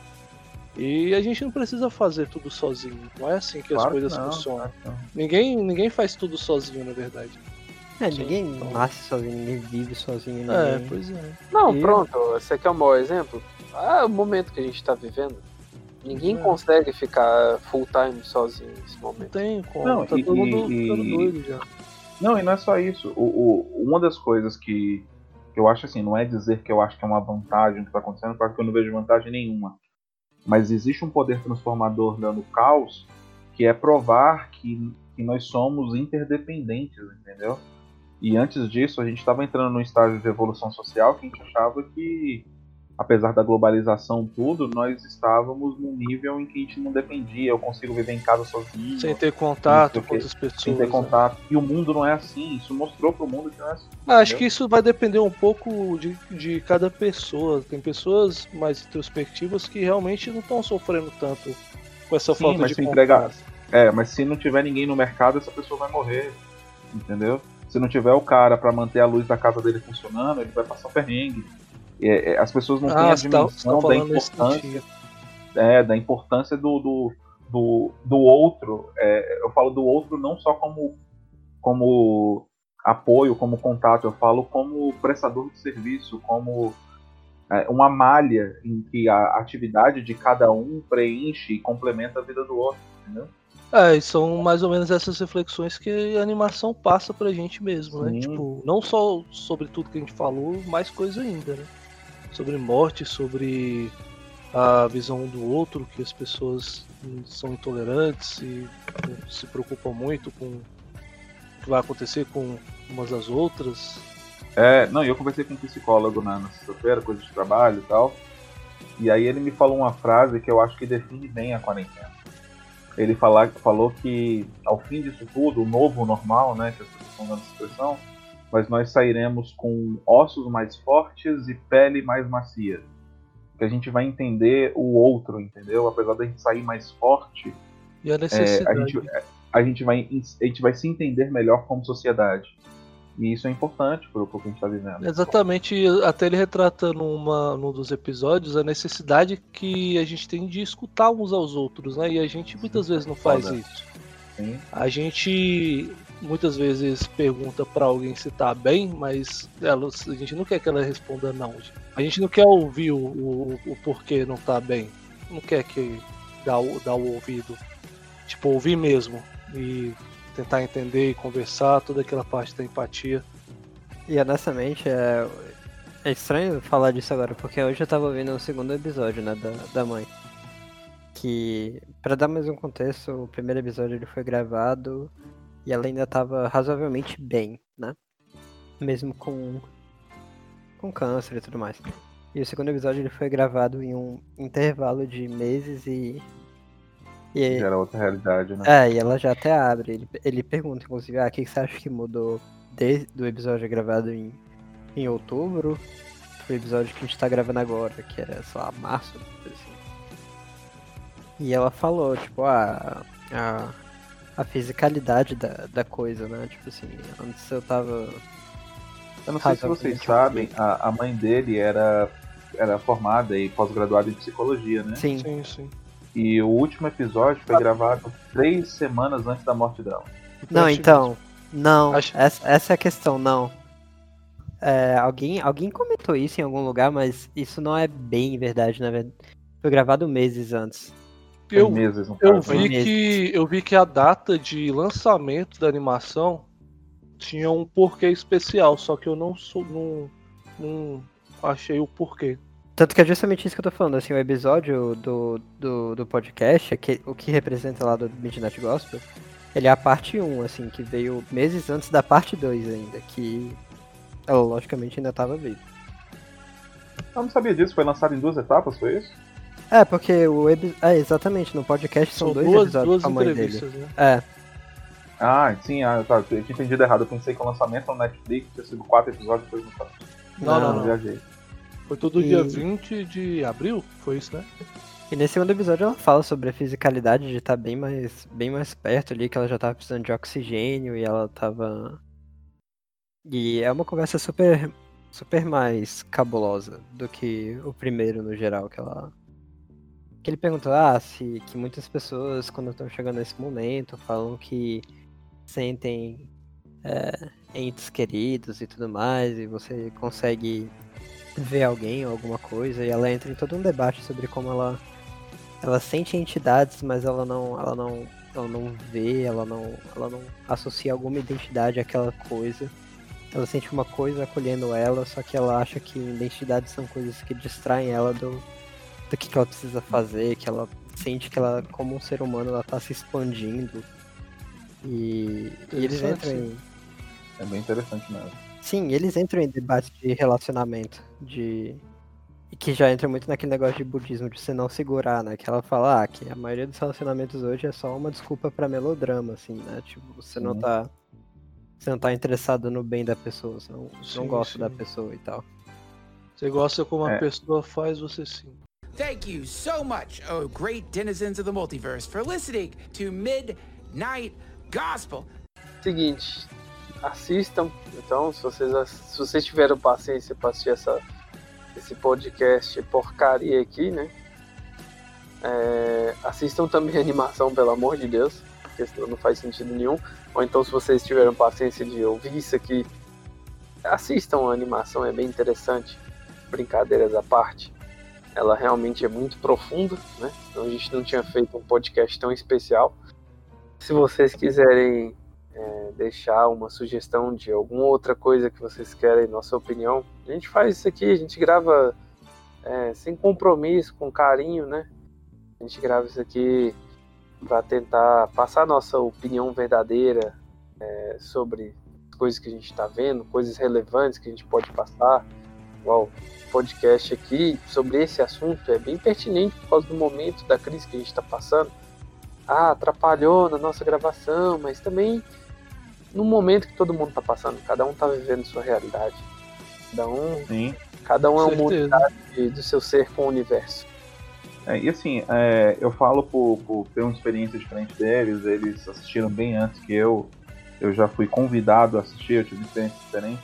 E a gente não precisa fazer tudo sozinho. Não é assim que as Claro coisas não, funcionam. claro não. Ninguém, ninguém faz tudo sozinho, na verdade. É, Sim, ninguém então- nasce sozinho, ninguém vive sozinho. É, Ninguém... pois é. Não, E- pronto. Você quer um mau exemplo? Ah, o momento que a gente tá vivendo. Ninguém É. consegue ficar full time sozinho nesse Não momento. tem como. Não, tá e- todo mundo ficando doido já. Não, e não é só isso. O, o- uma das coisas que eu acho assim, não é dizer que eu acho que é uma vantagem o que está acontecendo, porque eu não vejo vantagem nenhuma. Mas existe um poder transformador dando caos, que é provar que, que nós somos interdependentes, entendeu? E antes disso, a gente estava entrando num estágio de evolução social que a gente achava que, apesar da globalização tudo, nós estávamos num nível em que a gente não dependia. Eu consigo viver em casa sozinho Sem ter contato com outras pessoas. sem ter né? contato. E o mundo não é assim. Isso mostrou pro mundo que não é assim. Ah, Acho que isso vai depender um pouco de, de cada pessoa. Tem pessoas mais introspectivas que realmente não estão sofrendo tanto com essa Sim, falta mas de se contato. entregar- É, mas se não tiver ninguém no mercado, essa pessoa vai morrer. Entendeu? Se não tiver o cara pra manter a luz da casa dele funcionando, ele vai passar perrengue. É, é, as pessoas não têm a Ah, tá, você dimensão tá da importância, é, da importância do, do, do, do outro. É, eu falo do outro não só como, como apoio, como contato, eu falo como prestador de serviço, como é, uma malha em que a atividade de cada um preenche e complementa a vida do outro, entendeu? É, e são mais ou menos essas reflexões que a animação passa pra gente mesmo, né? Sim. Tipo, não só sobre tudo que a gente falou, mais coisa ainda, né? Sobre morte, sobre a visão um do outro, que as pessoas são intolerantes e hum, se preocupam muito com o que vai acontecer com umas das outras. É, não, eu conversei com um psicólogo na, sexta-feira, coisa de trabalho e tal. E aí ele me falou uma frase que eu acho que define bem a quarentena. Ele falou que ao fim disso tudo, o novo normal, né, que as pessoas estão dando expressão, mas nós sairemos com ossos mais fortes e pele mais macia. Que a gente vai entender o outro, entendeu? Apesar da gente sair mais forte, E a é, a, necessidade. gente, a, gente vai, a gente vai se entender melhor como sociedade. E isso é importante para o que a gente está vivendo. Exatamente, até ele retrata numa, num dos episódios a necessidade que a gente tem de escutar uns aos outros, né? E a gente muitas vezes não faz Foda. isso. Sim. A gente muitas vezes pergunta pra alguém se tá bem, mas ela, a gente não quer que ela responda não. A gente não quer ouvir o, o, o porquê não tá bem. Não quer que dá o, dá o ouvido. Tipo, ouvir mesmo. E tentar entender e conversar, toda aquela parte da empatia. E honestamente, é... é estranho falar disso agora, porque hoje eu tava ouvindo o segundo episódio, né, da, da mãe. Que, pra dar mais um contexto, o primeiro episódio ele foi gravado e ela ainda tava razoavelmente bem, né? mesmo com, com câncer e tudo mais. E o segundo episódio ele foi gravado em um intervalo de meses e. e Já era outra realidade, né? é, e ela já até abre. Ele, ele pergunta, inclusive, ah, o que você acha que mudou desde o episódio gravado em, em outubro pro episódio que a gente tá gravando agora, que era, sei lá, março, assim. E ela falou, tipo, ah, a, a fisicalidade da, da coisa, né? Tipo assim, antes eu tava. Eu não sei se vocês sabem, a, a mãe dele era, era formada e pós-graduada em psicologia, né? Sim, Sim, sim. E o último episódio foi gravado três semanas antes da morte dela. Não, então. Não, Acho- essa, essa é a questão, não. É, alguém, alguém comentou isso em algum lugar, mas isso não é bem verdade, na verdade. Foi gravado meses antes. Eu, meses, eu vi meses. que eu vi que a data de lançamento da animação tinha um porquê especial, só que eu não sou não, não achei o porquê. Tanto que é justamente isso que eu tô falando, assim, o episódio do, do, do podcast, que, o que representa lá do Midnight Gospel, ele é a parte 1, assim, que veio meses antes da parte 2 ainda, que ela logicamente ainda tava viva. Eu não sabia disso, foi lançado em duas etapas, foi isso? É, porque o. É, exatamente, no podcast são, São dois duas, episódios duas com a mãe dele. né? É, Ah, sim, ah, tá, eu tinha entendido errado. Eu pensei que o lançamento no Netflix tinha sido quatro episódios depois. Não, não, Eu não. viajei. Foi todo E- dia 20 de abril, foi isso, né? E nesse segundo episódio ela fala sobre a fisicalidade de estar bem mais, bem mais perto ali, que ela já tava precisando de oxigênio e ela tava. E é uma conversa super, super mais cabulosa do que o primeiro no geral, que ela. Que ele perguntou, ah, se que muitas pessoas quando estão chegando nesse momento falam que sentem é, entes queridos e tudo mais, e você consegue ver alguém ou alguma coisa, e ela entra em todo um debate sobre como ela ela sente entidades, mas ela não, ela não, ela não vê, ela não, ela não associa alguma identidade àquela coisa. Ela sente uma coisa acolhendo ela, só que ela acha que identidades são coisas que distraem ela do, do que, que ela precisa fazer, que ela sente que ela, como um ser humano, ela tá se expandindo. E, e eles entram em, É bem interessante mesmo. Sim, eles entram em debate de relacionamento, de e que já entra muito naquele negócio de budismo de você não segurar, né? Que ela fala ah, que a maioria dos relacionamentos hoje é só uma desculpa pra melodrama, assim, né? Tipo, você não tá você não tá interessado no bem da pessoa, você não, Sim, não gosta sim. da pessoa e tal. Você gosta como a É. pessoa faz, você sim. Thank you so much, oh great denizens of the multiverse, for listening to Midnight Gospel. Seguinte, assistam. Então, se vocês, se vocês tiveram paciência para assistir essa, esse podcast porcaria aqui, né? É, assistam também a animação, pelo amor de Deus, porque senão não faz sentido nenhum. Ou então, se vocês tiveram paciência de ouvir isso aqui, assistam a animação, é bem interessante. Brincadeiras à parte. Ela realmente é muito profunda, né? Então a gente não tinha feito um podcast tão especial. Se vocês quiserem é, deixar uma sugestão de alguma outra coisa que vocês querem, nossa opinião, a gente faz isso aqui, a gente grava é, sem compromisso, com carinho, né? A gente grava isso aqui para tentar passar nossa opinião verdadeira é, sobre coisas que a gente está vendo, coisas relevantes que a gente pode passar. Igual podcast aqui sobre esse assunto é bem pertinente por causa do momento da crise que a gente está passando. Ah, atrapalhou na nossa gravação, mas também no momento que todo mundo está passando, cada um está vivendo sua realidade. Cada um, Sim. cada um é uma Certeza. unidade do seu ser com o universo. É, e assim, é, eu falo por, por ter uma experiência diferente deles, eles assistiram bem antes que eu. Eu já fui convidado a assistir, eu tive experiências diferentes.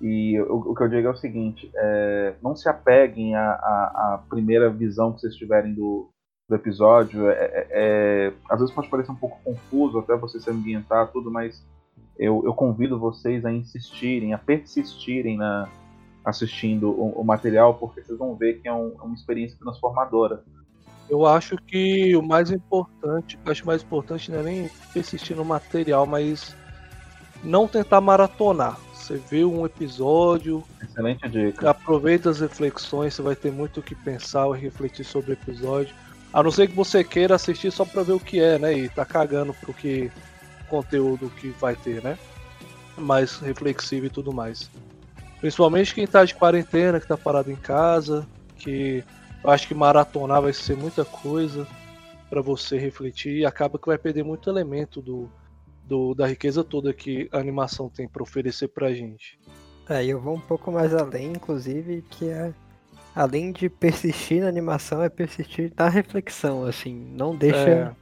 E o, o que eu digo é o seguinte: é, não se apeguem à, à, à primeira visão que vocês tiverem do, do episódio. É, é- é- às vezes pode parecer um pouco confuso até você se ambientar, tudo, mas eu, eu convido vocês a insistirem, a persistirem na, assistindo o, o material, porque vocês vão ver que é, um- é uma experiência transformadora. Eu acho que o mais importante, acho mais importante não é nem persistir no material, mas não tentar maratonar. Você vê um episódio, Excelente dica. aproveita as reflexões, você vai ter muito o que pensar e refletir sobre o episódio. A não ser que você queira assistir só pra ver o que é, né? E tá cagando pro que conteúdo que vai ter, né? mais reflexiva e tudo mais. Principalmente quem tá de quarentena, que tá parado em casa, que eu acho que maratonar vai ser muita coisa para você refletir e acaba que vai perder muito elemento do, do, da riqueza toda que a animação tem para oferecer pra gente. É, eu vou um pouco mais além, inclusive, que é além de persistir na animação, é persistir na reflexão, assim, não deixa É.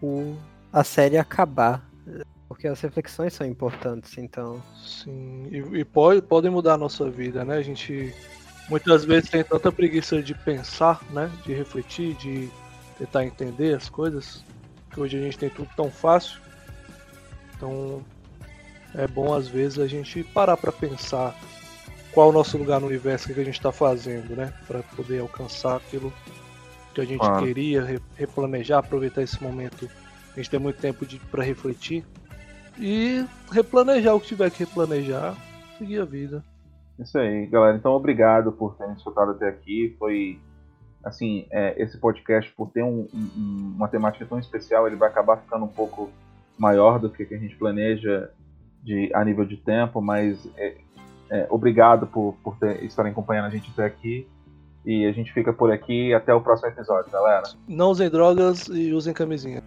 o, a série acabar. Porque as reflexões são importantes, então. Sim, e, e pode, podem mudar a nossa vida, né? A gente muitas vezes tem tanta preguiça de pensar, né? De refletir, de tentar entender as coisas, que hoje a gente tem tudo tão fácil. Então é bom às vezes a gente parar para pensar qual o nosso lugar no universo, o que a gente está fazendo, né? Para poder alcançar aquilo que a gente Claro. queria, re- replanejar, aproveitar esse momento. A gente tem muito tempo para refletir e replanejar o que tiver que replanejar, seguir a vida. Isso aí, galera. Então, obrigado por terem escutado até aqui. Foi, assim, é, esse podcast, por ter um- um- uma temática tão especial, ele vai acabar ficando um pouco maior do que a gente planeja de, a nível de tempo, mas é, é, obrigado por, por ter, estarem acompanhando a gente até aqui. E a gente fica por aqui. Até o próximo episódio, galera. Não usem drogas e usem camisinha.